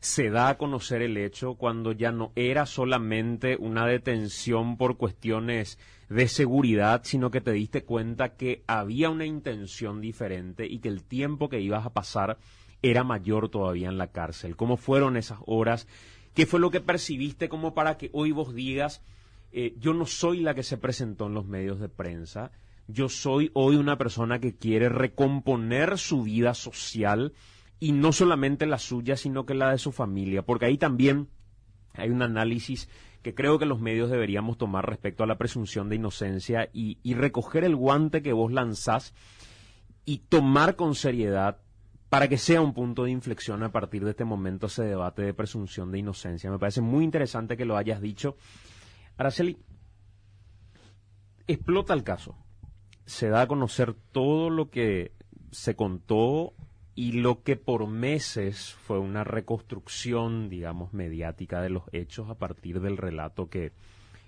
Speaker 1: se da a conocer el hecho cuando ya no era solamente una detención por cuestiones de seguridad, sino que te diste cuenta que había una intención diferente y que el tiempo que ibas a pasar era mayor todavía en la cárcel. ¿Cómo fueron esas horas? ¿Qué fue lo que percibiste como para que hoy vos digas, eh, yo no soy la que se presentó en los medios de prensa, yo soy hoy una persona que quiere recomponer su vida social, y no solamente la suya, sino que la de su familia, porque ahí también hay un análisis que creo que los medios deberíamos tomar respecto a la presunción de inocencia y, recoger el guante que vos lanzás y tomar con seriedad para que sea un punto de inflexión a partir de este momento ese debate de presunción de inocencia. Me parece muy interesante que lo hayas dicho. Araceli, explota el caso. Se da a conocer todo lo que se contó y lo que por meses fue una reconstrucción, digamos, mediática de los hechos a partir del relato que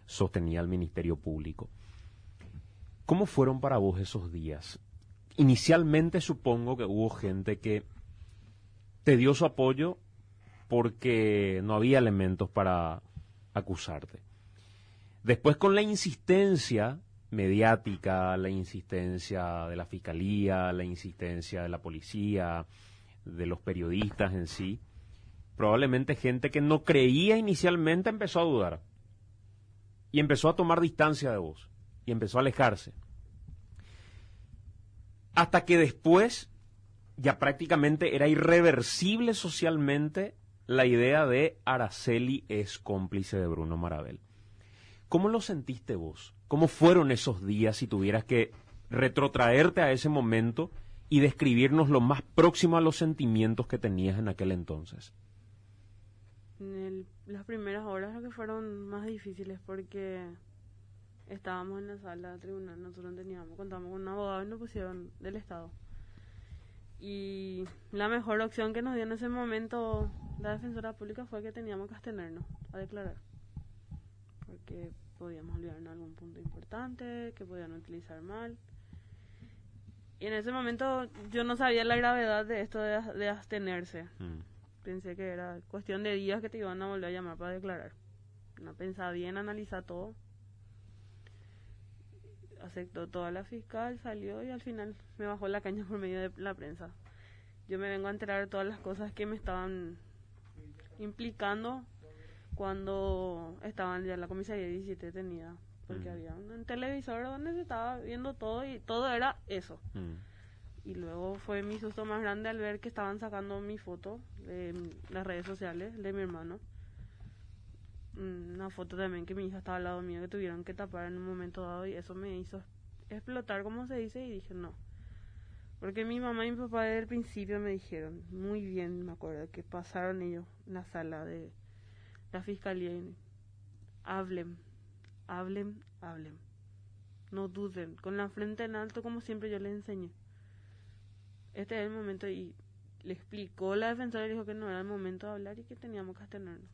Speaker 1: sostenía el Ministerio Público. ¿Cómo fueron para vos esos días? Inicialmente supongo que hubo gente que te dio su apoyo porque no había elementos para acusarte. Después con la insistencia mediática, la insistencia de la fiscalía, la insistencia de la policía, de los periodistas en sí, probablemente gente que no creía inicialmente empezó a dudar y empezó a tomar distancia de vos y empezó a alejarse. Hasta que después ya prácticamente era irreversible socialmente la idea de Araceli es cómplice de Bruno Marabel. ¿Cómo lo sentiste vos? ¿Cómo fueron esos días si tuvieras que retrotraerte a ese momento y describirnos lo más próximo a los sentimientos que tenías en aquel entonces?
Speaker 4: En las primeras horas que fueron más difíciles porque estábamos en la sala de tribunal, nosotros teníamos, contamos con un abogado y nos pusieron del Estado. Y la mejor opción que nos dio en ese momento la defensora pública fue que teníamos que abstenernos a declarar. Porque podíamos olvidar en algún punto importante, que podían utilizar mal. Y en ese momento yo no sabía la gravedad de esto de, abstenerse. Mm. Pensé que era cuestión de días que te iban a volver a llamar para declarar. No pensaba bien, analizar todo. Aceptó toda la fiscal, salió y al final me bajó la caña por medio de la prensa. Yo me vengo a enterar de todas las cosas que me estaban implicando cuando estaban ya en la comisaría 17 detenida porque mm. había un televisor donde se estaba viendo todo y todo era eso. Mm. Y luego fue mi susto más grande al ver que estaban sacando mi foto de las redes sociales de mi hermano. Una foto también que mi hija estaba al lado mío que tuvieron que tapar en un momento dado y eso me hizo explotar como se dice y dije no. Porque mi mamá y mi papá desde el principio me dijeron, muy bien me acuerdo, que pasaron ellos en la sala de, la fiscalía hablen, hablen, hablen. No duden, con la frente en alto como siempre yo les enseñé. Este es el momento y le explicó la defensora y dijo que no era el momento de hablar y que teníamos que abstenernos.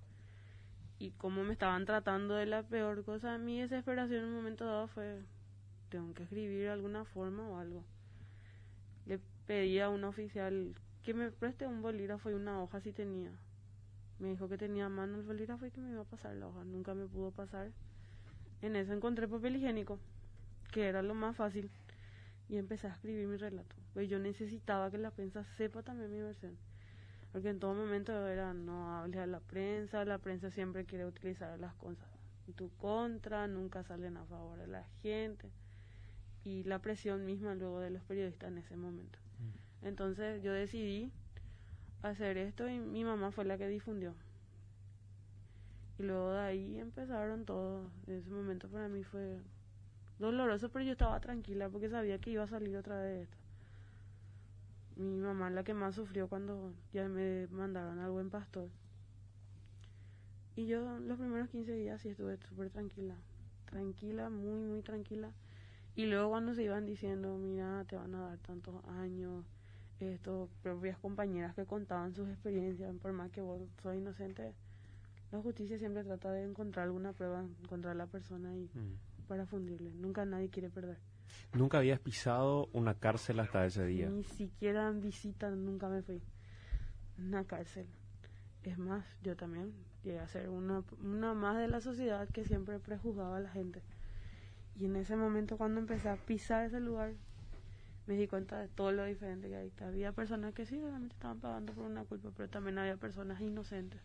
Speaker 4: Y como me estaban tratando de la peor cosa, mi desesperación en un momento dado fue, tengo que escribir de alguna forma o algo. Le pedí a un oficial que me preste un bolígrafo y una hoja si tenía. Me dijo que tenía mano el bolígrafo y que me iba a pasar la hoja. Nunca me pudo pasar. En eso encontré papel higiénico, que era lo más fácil. Y empecé a escribir mi relato. Pues yo necesitaba que la prensa sepa también mi versión. Porque en todo momento era no hable a la prensa, la prensa siempre quiere utilizar las cosas en tu contra, nunca salen a favor de la gente. Y la presión misma luego de los periodistas en ese momento. Entonces yo decidí hacer esto y mi mamá fue la que difundió. Y luego de ahí empezaron todos. En ese momento para mí fue doloroso, pero yo estaba tranquila porque sabía que iba a salir otra vez esto. Mi mamá la que más sufrió cuando ya me mandaron al buen pastor. Y yo los primeros 15 días sí estuve súper tranquila. Tranquila, muy, muy tranquila. Y luego cuando se iban diciendo, mira, te van a dar tantos años, esto, propias compañeras que contaban sus experiencias, por más que vos sos inocente, la justicia siempre trata de encontrar alguna prueba, encontrar a la persona y
Speaker 1: Mm.
Speaker 4: para fundirle. Nunca nadie quiere perder.
Speaker 1: Nunca habías pisado una cárcel hasta ese día.
Speaker 4: Ni siquiera en visita nunca me fui. Una cárcel. Es más, yo también llegué a ser una, una más de la sociedad que siempre prejuzgaba a la gente. Y en ese momento cuando empecé a pisar ese lugar, me di cuenta de todo lo diferente que hay. Había personas que sí, realmente estaban pagando por una culpa, pero también había personas inocentes.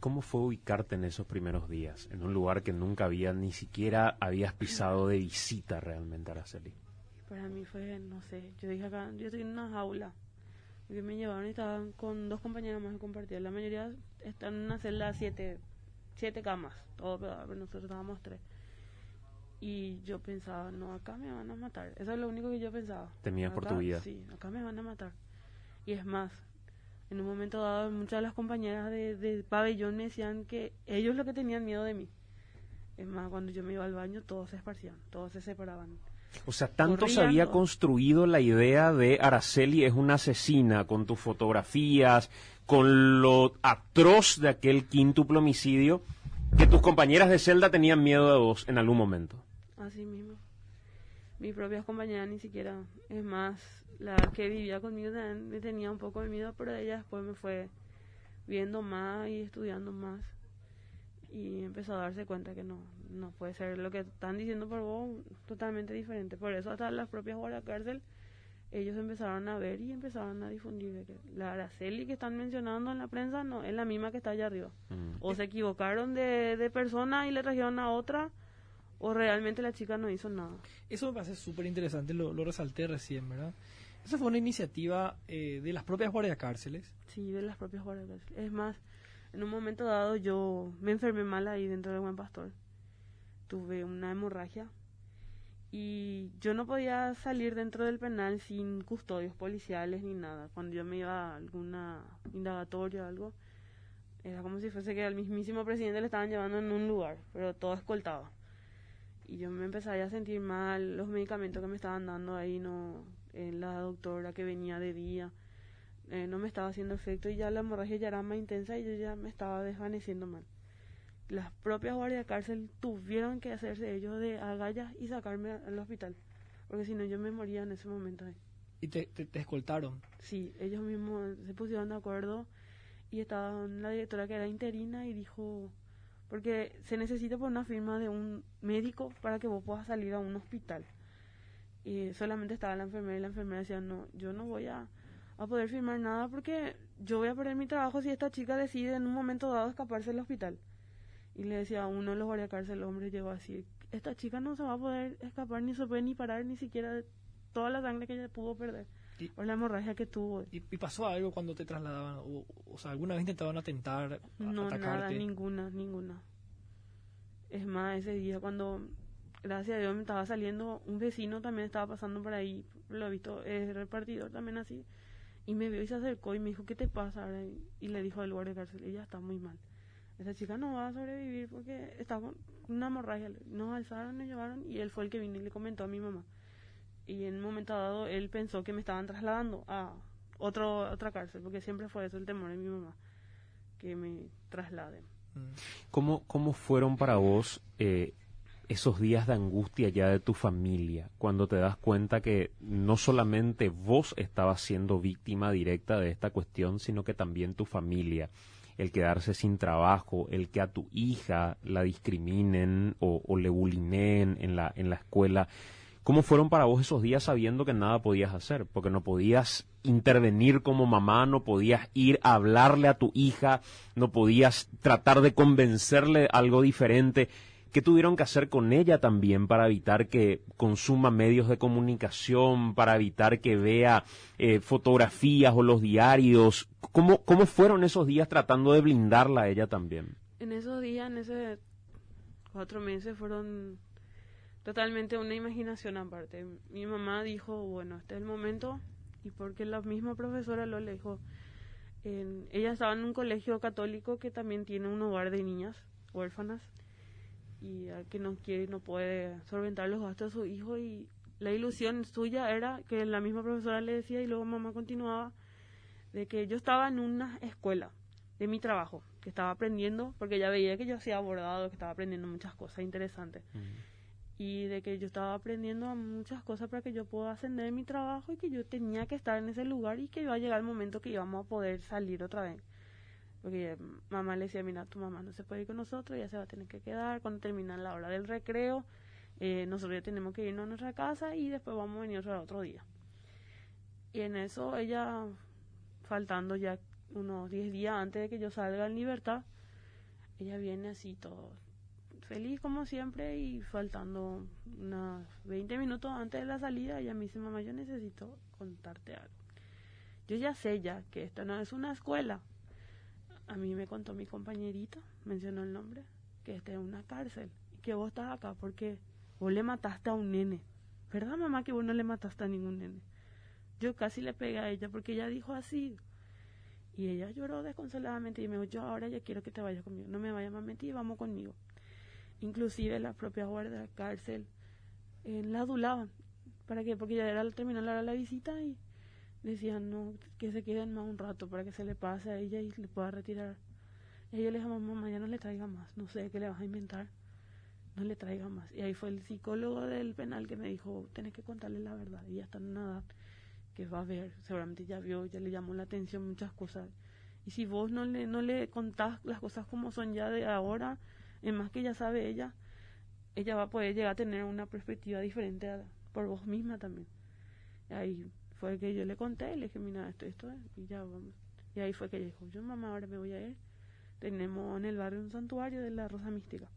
Speaker 1: ¿Cómo fue ubicarte en esos primeros días? En un lugar que nunca había, ni siquiera habías pisado de visita realmente, Araceli.
Speaker 4: Para mí fue, no sé, yo dije acá, yo estoy en una jaula. Porque me llevaron y estaban con dos compañeras más que compartían. La mayoría están en una celda siete, siete camas, todo pero nosotros estábamos tres. Y yo pensaba, no, acá me van a matar. Eso es lo único que yo pensaba.
Speaker 1: Temías por tu vida.
Speaker 4: Sí, acá me van a matar. Y es más, en un momento dado, muchas de las compañeras de, de pabellón me decían que ellos lo que tenían miedo de mí. Es más, cuando yo me iba al baño, todos se esparcían, todos se separaban.
Speaker 1: O sea, tanto se había construido la idea de Araceli es una asesina con tus fotografías, con lo atroz de aquel quíntuplo homicidio, que tus compañeras de celda tenían miedo de vos en algún momento.
Speaker 4: Así mismo. Mis propias compañeras ni siquiera. Es más, la que vivía conmigo también me tenía un poco de miedo, pero ella después me fue viendo más y estudiando más. Y empezó a darse cuenta que no, no puede ser lo que están diciendo por vos totalmente diferente. Por eso hasta las propias guardacárcel, ellos empezaron a ver y empezaron a difundir que la Araceli que están mencionando en la prensa no es la misma que está allá arriba.
Speaker 1: Mm.
Speaker 4: O se equivocaron de, de persona y le trajeron a otra, o realmente la chica no hizo nada.
Speaker 5: Eso me parece súper interesante, lo, lo resalté recién, ¿verdad? Esa fue una iniciativa eh, de las propias guardiacárceles.
Speaker 4: Sí, de las propias guardias. Es más, en un momento dado yo me enfermé mal ahí dentro del Buen Pastor. Tuve una hemorragia y yo no podía salir dentro del penal sin custodios policiales ni nada. Cuando yo me iba a alguna indagatoria o algo, era como si fuese que al mismísimo presidente le estaban llevando en un lugar, pero todo escoltado. Y yo me empecé a sentir mal, los medicamentos que me estaban dando ahí, no, eh, la doctora que venía de día eh, no me estaba haciendo efecto y ya la hemorragia ya era más intensa y yo ya me estaba desvaneciendo mal. Las propias guardias de cárcel tuvieron que hacerse ellos de agallas y sacarme al hospital, porque si no yo me moría en ese momento. ahí.
Speaker 5: Y te, te, te escoltaron.
Speaker 4: Sí, ellos mismos se pusieron de acuerdo y estaba la directora que era interina y dijo, porque se necesita por una firma de un médico para que vos puedas salir a un hospital. Y solamente estaba la enfermera y la enfermera decía, no, yo no voy a, a poder firmar nada porque yo voy a perder mi trabajo si esta chica decide en un momento dado escaparse del hospital. Y le decía a uno de los guardiacárceles, el hombre llegó a decir, esta chica no se va a poder escapar, ni puede ni parar, ni siquiera de toda la sangre que ella pudo perder.
Speaker 5: Y-
Speaker 4: por la hemorragia que tuvo.
Speaker 5: ¿Y, y pasó algo cuando te trasladaban? O, o sea, ¿alguna vez intentaban atentar,
Speaker 4: No, nada,
Speaker 5: atacarte?
Speaker 4: ninguna, ninguna. Es más, ese día cuando, gracias a Dios, me estaba saliendo, un vecino también estaba pasando por ahí, lo he visto, es repartidor también así, y me vio y se acercó y me dijo, ¿qué te pasa? ahora?" Y le dijo al guardia de cárcel, ella está muy mal. Esa chica no va a sobrevivir porque está con una hemorragia. Nos alzaron, nos llevaron y él fue el que vino y le comentó a mi mamá. Y en un momento dado él pensó que me estaban trasladando a otro, otra cárcel, porque siempre fue eso el temor de mi mamá, que me trasladen.
Speaker 5: Mm.
Speaker 1: ¿Cómo, cómo fueron para vos eh, esos días de angustia ya de tu familia, cuando te das cuenta que no solamente vos estabas siendo víctima directa de esta cuestión, sino que también tu familia? El quedarse sin trabajo, el que a tu hija la discriminen o, o le bulineen en la, en la escuela. ¿Cómo fueron para vos esos días sabiendo que nada podías hacer? Porque no podías intervenir como mamá, no podías ir a hablarle a tu hija, no podías tratar de convencerle algo diferente. ¿Qué tuvieron que hacer con ella también para evitar que consuma medios de comunicación, para evitar que vea eh, fotografías o los diarios? ¿Cómo, ¿Cómo fueron esos días tratando de blindarla a ella también?
Speaker 4: En esos días, en esos cuatro meses, fueron totalmente una imaginación aparte. Mi mamá dijo, bueno, este es el momento, y porque la misma profesora lo le dijo, ella estaba en un colegio católico que también tiene un hogar de niñas huérfanas y al que no quiere no puede solventar los gastos de su hijo y la ilusión suya era que la misma profesora le decía y luego mamá continuaba de que yo estaba en una escuela de mi trabajo que estaba aprendiendo porque ella veía que yo hacía abordado que estaba aprendiendo muchas cosas interesantes y de que yo estaba aprendiendo muchas cosas para que yo pueda ascender en mi trabajo y que yo tenía que estar en ese lugar y que iba a llegar el momento que íbamos a poder salir otra vez porque mamá le decía, mira, tu mamá no se puede ir con nosotros, ya se va a tener que quedar, cuando termina la hora del recreo, eh, nosotros ya tenemos que irnos a nuestra casa y después vamos a venir otro, otro día. Y en eso ella, faltando ya unos 10 días antes de que yo salga en libertad, ella viene así todo feliz como siempre y faltando unos 20 minutos antes de la salida, ella me dice, mamá, yo necesito contarte algo. Yo ya sé ya que esto no es una escuela, a mí me contó mi compañerita, mencionó el nombre, que está en una cárcel y que vos estás acá porque vos le mataste a un nene. ¿Verdad, mamá, que vos no le mataste a ningún nene? Yo casi le pegué a ella porque ella dijo así. Y ella lloró desconsoladamente y me dijo, yo ahora ya quiero que te vayas conmigo. No me vayas más mentir, vamos conmigo. Inclusive la propia guardia cárcel eh, la adulaban. ¿Para qué? Porque ya era terminar la, la visita y decían no, que se queden más un rato para que se le pase a ella y le pueda retirar. Y ella le dijo, mamá, no le traiga más, no sé qué le vas a inventar, no le traiga más. Y ahí fue el psicólogo del penal que me dijo, tenés que contarle la verdad, y ya está en una edad que va a ver, seguramente ya vio, ya le llamó la atención muchas cosas. Y si vos no le, no le contás las cosas como son ya de ahora, es más que ya sabe ella, ella va a poder llegar a tener una perspectiva diferente por vos misma también. Y ahí fue que yo le conté, le dije, mira, esto, esto, y ya vamos. Y ahí fue que ella dijo, yo mamá, ahora me voy a ir. Tenemos en el barrio un santuario de la Rosa Mística.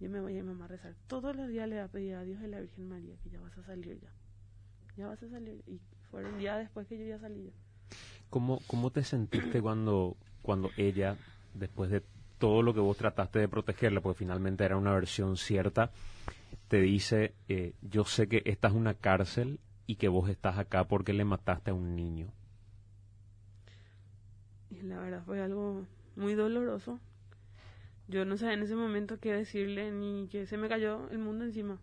Speaker 4: Yo me voy a ir mamá a rezar. Todos los días le voy a pedir a Dios y a la Virgen María que ya vas a salir ya. Ya vas a salir. Y fue un día después que yo ya salí ya.
Speaker 1: ¿Cómo, cómo te sentiste cuando, cuando ella, después de todo lo que vos trataste de protegerla, porque finalmente era una versión cierta, te dice, eh, yo sé que esta es una cárcel y que vos estás acá porque le mataste a un niño.
Speaker 4: Y la verdad fue algo muy doloroso. Yo no sabía en ese momento qué decirle ni que se me cayó el mundo encima.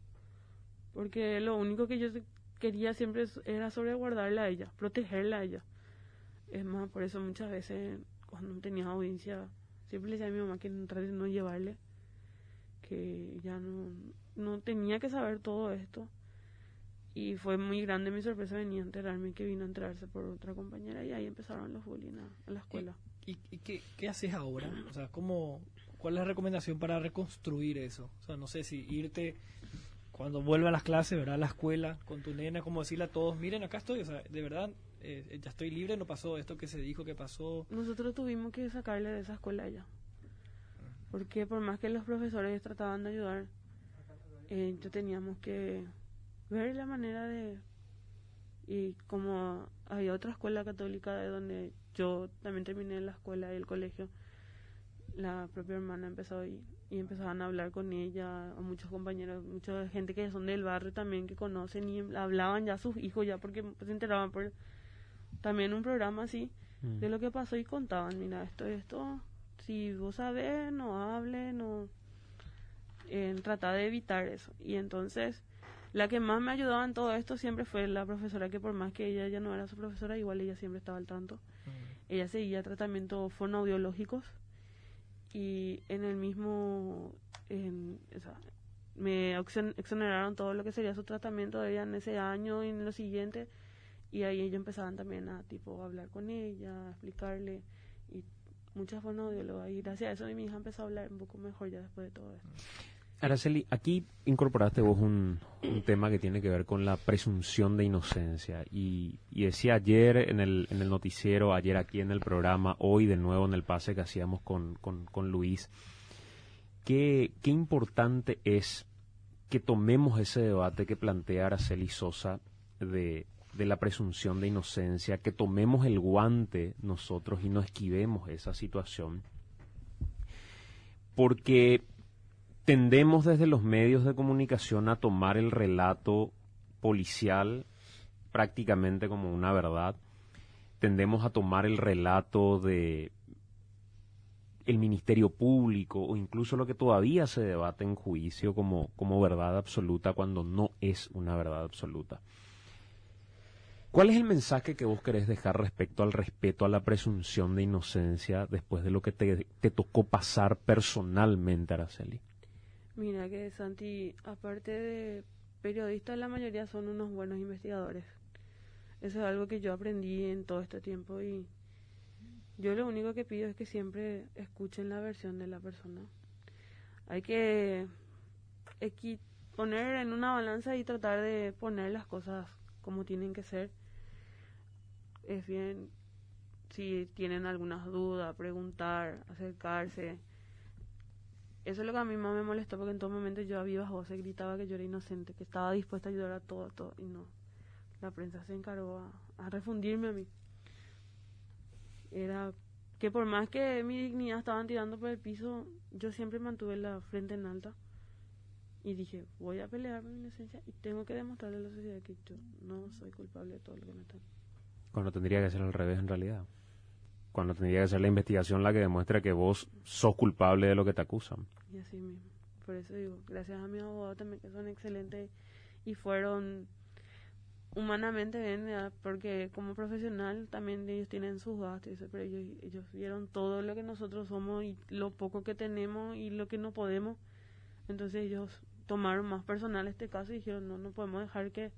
Speaker 4: Porque lo único que yo quería siempre era sobreguardarla a ella, protegerla a ella. Es más, por eso muchas veces cuando tenía audiencia, siempre le decía a mi mamá que de no llevarle, que ya no, no tenía que saber todo esto y fue muy grande mi sorpresa venir a enterarme que vino a enterarse por otra compañera y ahí empezaron los bullying a, la escuela.
Speaker 5: ¿Y, qué, qué, haces ahora? O sea, ¿cómo, ¿cuál es la recomendación para reconstruir eso? O sea, no sé si irte cuando vuelva a las clases, ¿verdad? A la escuela con tu nena, como decirle a todos, miren, acá estoy, o sea, de verdad, eh, ya estoy libre, no pasó esto que se dijo que pasó.
Speaker 4: Nosotros tuvimos que sacarle de esa escuela ya. Porque por más que los profesores trataban de ayudar, eh, yo teníamos que ver la manera de y como hay otra escuela católica de donde yo también terminé la escuela y el colegio la propia hermana empezó y, y empezaban a hablar con ella a muchos compañeros mucha gente que son del barrio también que conocen y hablaban ya a sus hijos ya porque se enteraban por también un programa así de mm. lo que pasó y contaban mira esto esto si vos sabés no hable no eh, trata de evitar eso y entonces la que más me ayudaba en todo esto siempre fue la profesora, que por más que ella ya no era su profesora, igual ella siempre estaba al tanto. Mm. Ella seguía tratamientos fonoaudiológicos y en el mismo, me exoneraron todo lo que sería su tratamiento de ella en ese año y en lo siguiente y ahí ellos empezaban también a tipo hablar con ella, a explicarle y muchas fonoaudiólogas y gracias a eso mi hija empezó a hablar un poco mejor ya después de todo esto.
Speaker 1: Araceli, aquí incorporaste vos un, tema que tiene que ver con la presunción de inocencia. Y, decía ayer en el, en el noticiero, ayer aquí en el programa, hoy de nuevo en el pase que hacíamos con, con, Luis, qué, qué importante es que tomemos ese debate que plantea Araceli Sosa de, de la presunción de inocencia, que tomemos el guante nosotros y no esquivemos esa situación. Porque tendemos desde los medios de comunicación a tomar el relato policial prácticamente como una verdad. Tendemos a tomar el relato de el Ministerio Público o incluso lo que todavía se debate en juicio como, como verdad absoluta cuando no es una verdad absoluta. ¿Cuál es el mensaje que vos querés dejar respecto al respeto a la presunción de inocencia después de lo que te, tocó pasar personalmente, Araceli?
Speaker 4: Mira que Santi, aparte de periodistas, la mayoría son unos buenos investigadores. Eso es algo que yo aprendí en todo este tiempo y yo lo único que pido es que siempre escuchen la versión de la persona. Hay que poner en una balanza y tratar de poner las cosas como tienen que ser. Es bien si tienen algunas dudas, preguntar, acercarse eso es lo que a mí más me molestó porque en todo momento yo a vivas voces gritaba que yo era inocente, que estaba dispuesta a ayudar a todo, todo, y no. La prensa se encargó a, refundirme a mí. Era que por más que mi dignidad estaban tirando por el piso, yo siempre mantuve la frente en alta y dije, voy a pelear por mi inocencia y tengo que demostrarle a la sociedad que yo no soy culpable de todo lo que me están.
Speaker 1: Cuando tendría que ser al revés en realidad cuando tendría que ser la investigación la que demuestre que vos sos culpable de lo que te acusan.
Speaker 4: Y así mismo. Por eso digo, gracias a mis abogados también que son excelentes y fueron humanamente bien, porque como profesional también ellos tienen sus gastos, pero ellos, ellos vieron todo lo que nosotros somos y lo poco que tenemos y lo que no podemos. Entonces ellos tomaron más personal este caso y dijeron, no, no podemos dejar que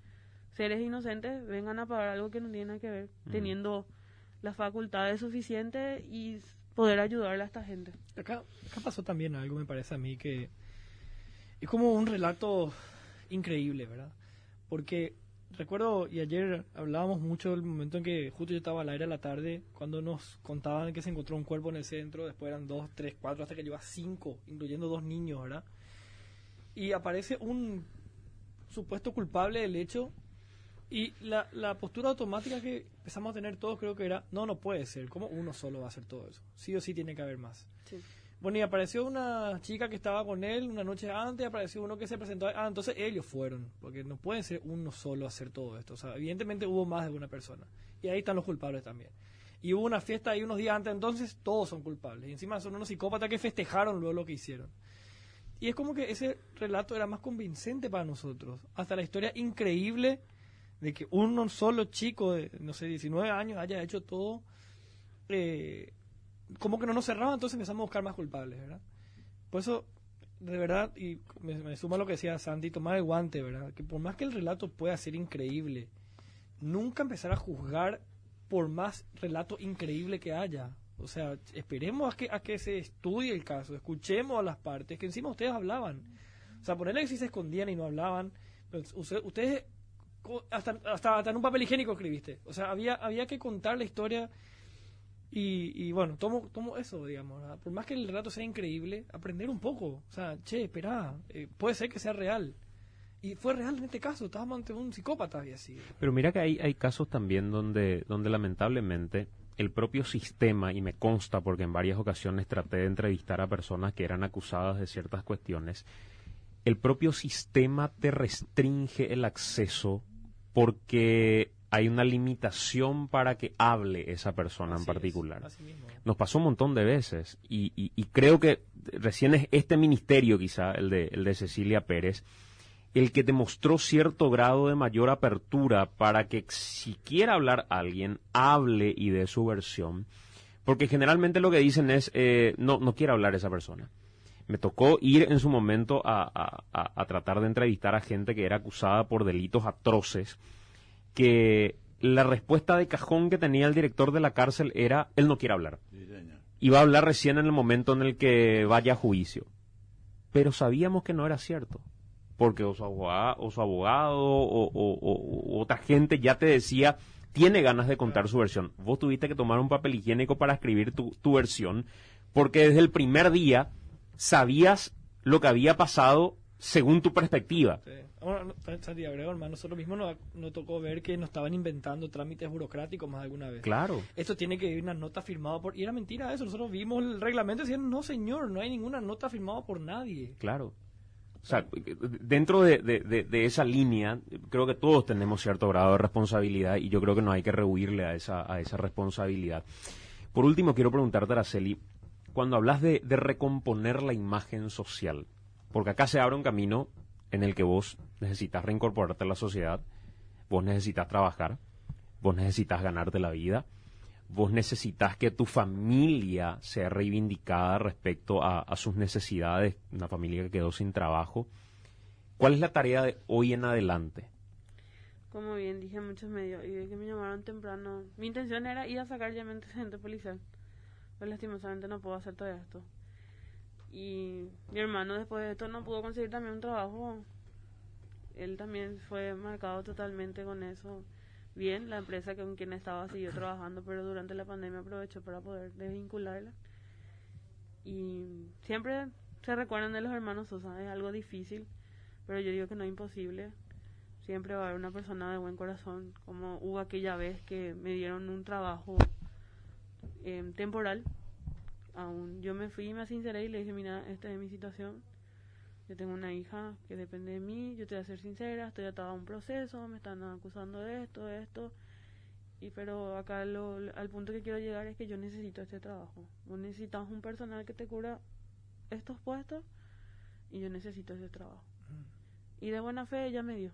Speaker 4: seres inocentes vengan a pagar algo que no tiene nada que ver, teniendo las facultades suficientes y poder ayudarle a esta gente.
Speaker 5: Acá, acá pasó también algo, me parece a mí, que es como un relato increíble, ¿verdad? Porque recuerdo, y ayer hablábamos mucho del momento en que justo yo estaba al aire a la tarde, cuando nos contaban que se encontró un cuerpo en el centro, después eran dos, tres, cuatro, hasta que llegó a cinco, incluyendo dos niños, ¿verdad? Y aparece un supuesto culpable del hecho y la, la postura automática que empezamos a tener todos creo que era, no, no puede ser, ¿cómo uno solo va a hacer todo eso? Sí o sí tiene que haber más. Bueno, y apareció una chica que estaba con él una noche antes, apareció uno que se presentó, ah, entonces ellos fueron, porque no puede ser uno solo hacer todo esto, o sea, evidentemente hubo más de una persona, y ahí están los culpables también. Y hubo una fiesta ahí unos días antes, entonces todos son culpables, y encima son unos psicópatas que festejaron luego lo que hicieron. Y es como que ese relato era más convincente para nosotros, hasta la historia increíble de que uno solo chico de, no sé, 19 años haya hecho todo, eh, como que no nos cerraba, entonces empezamos a buscar más culpables, ¿verdad? Por eso, de verdad, y me, suma lo que decía Sandy, tomar el guante, ¿verdad? Que por más que el relato pueda ser increíble, nunca empezar a juzgar por más relato increíble que haya. O sea, esperemos a que, a que se estudie el caso, escuchemos a las partes, que encima ustedes hablaban. O sea, ponerle que si se escondían y no hablaban, pues, ustedes hasta, hasta, en un papel higiénico escribiste. O sea, había, había que contar la historia y, y bueno, tomo, tomo eso, digamos. Por más que el relato sea increíble, aprender un poco. O sea, che, espera, eh, puede ser que sea real. Y fue real en este caso, estábamos ante un psicópata y así.
Speaker 1: Pero mira que hay, hay casos también donde, donde lamentablemente el propio sistema, y me consta porque en varias ocasiones traté de entrevistar a personas que eran acusadas de ciertas cuestiones, el propio sistema te restringe el acceso porque hay una limitación para que hable esa persona en particular. Nos pasó un montón de veces y, creo que recién es este ministerio quizá, el de, el de Cecilia Pérez, el que demostró cierto grado de mayor apertura para que si quiera hablar alguien, hable y dé su versión, porque generalmente lo que dicen es, eh, no, no quiere hablar esa persona. Me tocó ir en su momento a, tratar de entrevistar a gente que era acusada por delitos atroces, que la respuesta de cajón que tenía el director de la cárcel era, él no quiere hablar. y va a hablar recién en el momento en el que vaya a juicio. pero sabíamos que no era cierto. Porque o su abogado o, su abogado, o, o- o- o otra gente ya te decía, tiene ganas de contar su versión. Vos tuviste que tomar un papel higiénico para escribir tu, tu versión, porque desde el primer día sabías lo que había pasado según tu perspectiva.
Speaker 5: Sí. No, Santi Abrego, hermano, nosotros mismos nos, nos tocó ver que nos estaban inventando trámites burocráticos más de alguna vez.
Speaker 1: Claro.
Speaker 5: Esto tiene que ir una nota firmada por... Y era mentira eso, nosotros vimos el reglamento y decían, no señor, no hay ninguna nota firmada por nadie.
Speaker 1: Claro. O sea, dentro de, de- esa línea, creo que todos tenemos cierto grado de responsabilidad y yo creo que no hay que rehuirle a esa, a esa responsabilidad. Por último, quiero preguntarte, Araceli, cuando hablas de, de recomponer la imagen social, porque acá se abre un camino en el que vos necesitas reincorporarte a la sociedad, vos necesitas trabajar, vos necesitas ganarte la vida, vos necesitas que tu familia sea reivindicada respecto a, sus necesidades, una familia que quedó sin trabajo. ¿Cuál es la tarea de hoy en adelante?
Speaker 4: Como bien dije muchos medios, y de que me llamaron temprano. Mi intención era ir a sacar ya mi antecedente policial. Pero lastimosamente no puedo hacer todo esto. Y mi hermano después de esto no pudo conseguir también un trabajo. Él también fue marcado totalmente con eso. Bien, la empresa con quien estaba siguió trabajando, pero durante la pandemia aprovechó para poder desvincularla. Y siempre se recuerdan de los hermanos Sosa, es algo difícil, pero yo digo que no es imposible siempre va a haber una persona de buen corazón, como hubo aquella vez que me dieron un trabajo em, temporal. Aún yo me fui y me sinceré y le dije, mira, esta es mi situación. Yo tengo una hija que depende de mí, yo te voy a ser sincera, estoy atada a un proceso, me están acusando de esto, de esto. Y pero acá lo, al punto que quiero llegar es que yo necesito este trabajo. Vos necesitas un personal que te cubra estos puestos y yo necesito ese trabajo. Y de buena fe ella me dio.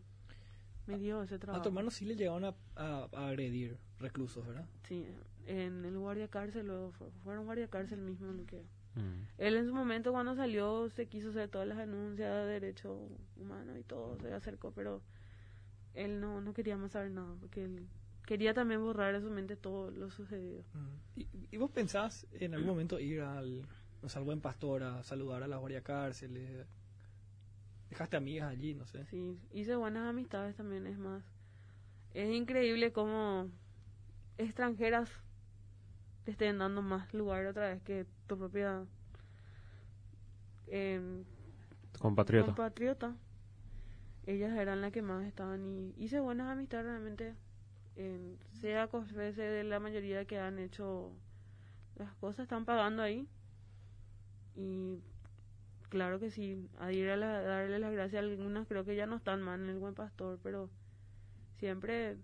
Speaker 4: Me dio ese
Speaker 5: A
Speaker 4: trabajo.
Speaker 5: tu hermano sí le llegaron a, a- a agredir reclusos, ¿verdad?
Speaker 4: Sí, en el guardia cárcel, luego fue, fueron guardia cárcel mismo lo que...
Speaker 1: Mm.
Speaker 4: Él en su momento cuando salió se quiso hacer todas las denuncias de derecho humano y todo, se acercó, pero él no, no quería más saber nada, porque él quería también borrar de su mente todo lo sucedido.
Speaker 5: ¿Y, y vos pensás en algún momento ir al, no sé, al buen pastor a saludar a las guardia cárceles? ¿Dejaste amigas allí? No sé.
Speaker 4: Sí, hice buenas amistades también, es más. Es increíble cómo extranjeras te estén dando más lugar otra vez que tu propia em,
Speaker 1: Compatriota.
Speaker 4: compatriota. Ellas eran las que más estaban y hice buenas amistades realmente. em, sea confese de la mayoría que han hecho las cosas, están pagando ahí. Y claro que sí, a ir a la- darle las gracias a algunas, creo que ya no están mal en el buen pastor, pero siempre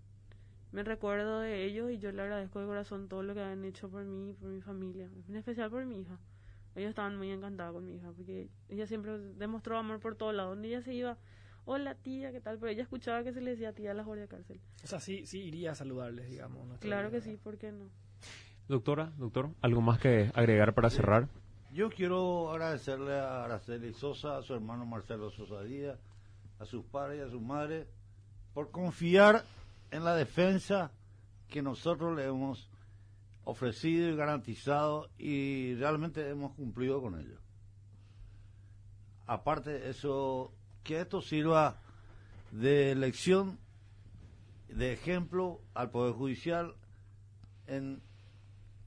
Speaker 4: me recuerdo de ellos y yo le agradezco de corazón todo lo que han hecho por mí y por mi familia, en especial por mi hija. Ellos estaban muy encantados con mi hija, porque ella siempre demostró amor por todos lados. Donde ella se iba, hola tía, ¿qué tal? Pero ella escuchaba que se le decía tía a las guardia cárcel.
Speaker 5: O sea, sí, sí iría a saludarles, digamos. no
Speaker 4: Claro que sí, ¿por qué no?
Speaker 1: Doctora, doctor, ¿algo más que agregar para cerrar?
Speaker 3: Yo quiero agradecerle a Araceli Sosa, a su hermano Marcelo Sosa Díaz, a sus padres y a sus madres, por confiar en la defensa que nosotros le hemos ofrecido y garantizado y realmente hemos cumplido con ello. Aparte de eso, que esto sirva de lección, de ejemplo al Poder Judicial en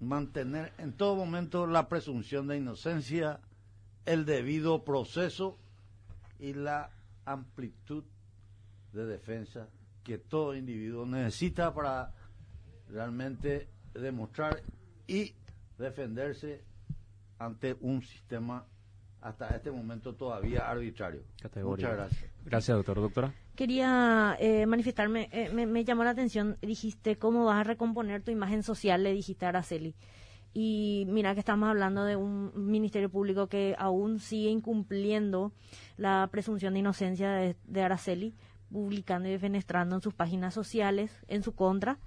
Speaker 3: mantener en todo momento la presunción de inocencia, el debido proceso y la amplitud de defensa que todo individuo necesita para realmente demostrar y defenderse ante un sistema hasta este momento todavía arbitrario.
Speaker 1: Categoría.
Speaker 3: Muchas gracias.
Speaker 1: Gracias, doctor. Doctora.
Speaker 2: Quería eh, manifestarme, eh, me, me llamó la atención, dijiste, ¿cómo vas a recomponer tu imagen social? Le dijiste a Araceli. Y mira que estamos hablando de un ministerio público que aún sigue incumpliendo la presunción de inocencia de, de Araceli, publicando y defenestrando en sus páginas sociales en su contra.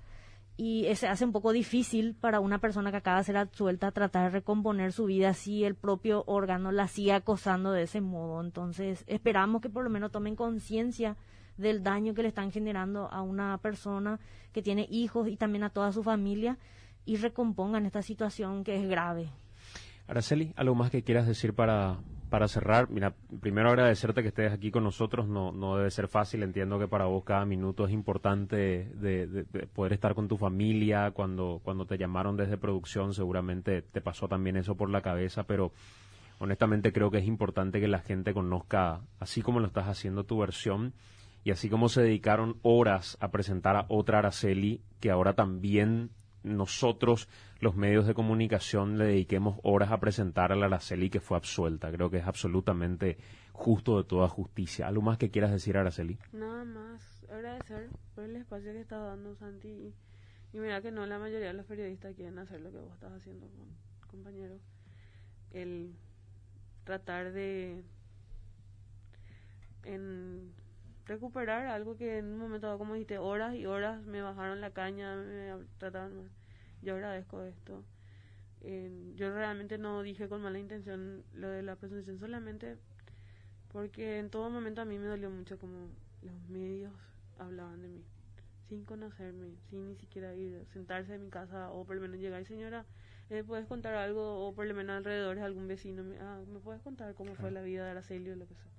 Speaker 2: Y se hace un poco difícil para una persona que acaba de ser absuelta tratar de recomponer su vida si el propio órgano la sigue acosando de ese modo. Entonces, esperamos que por lo menos tomen conciencia del daño que le están generando a una persona que tiene hijos y también a toda su familia y recompongan esta situación que es grave.
Speaker 1: Araceli, ¿algo más que quieras decir para, para cerrar, mira, primero agradecerte que estés aquí con nosotros. No, no debe ser fácil. Entiendo que para vos cada minuto es importante de, poder estar con tu familia. Cuando, cuando te llamaron desde producción, seguramente te pasó también eso por la cabeza, pero honestamente creo que es importante que la gente conozca, así como lo estás haciendo tu versión, y así como se dedicaron horas a presentar a otra Araceli, que ahora también nosotros, los medios de comunicación, le dediquemos horas a presentar a la Araceli que fue absuelta. Creo que es absolutamente justo de toda justicia. ¿Algo más que quieras decir, Araceli?
Speaker 4: Nada más agradecer por el espacio que está dando Santi. Y, mira que no la mayoría de los periodistas quieren hacer lo que vos estás haciendo, compañero. El tratar de en recuperar algo que en un momento dado, como dijiste, horas y horas me bajaron la caña, me trataron mal. Yo agradezco esto. yo realmente no dije con mala intención lo de la presentación, solamente porque en todo momento a mí me dolió mucho como los medios hablaban de mí, sin conocerme, sin ni siquiera ir, sentarse en mi casa o por lo menos llegar, señora, ¿me puedes contar algo? O por lo menos alrededor de algún vecino, ¿me, ah, ¿me puedes contar cómo fue la vida de Araceli o lo que sea?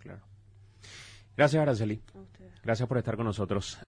Speaker 1: Claro. Gracias, Araceli. Gracias por estar con nosotros.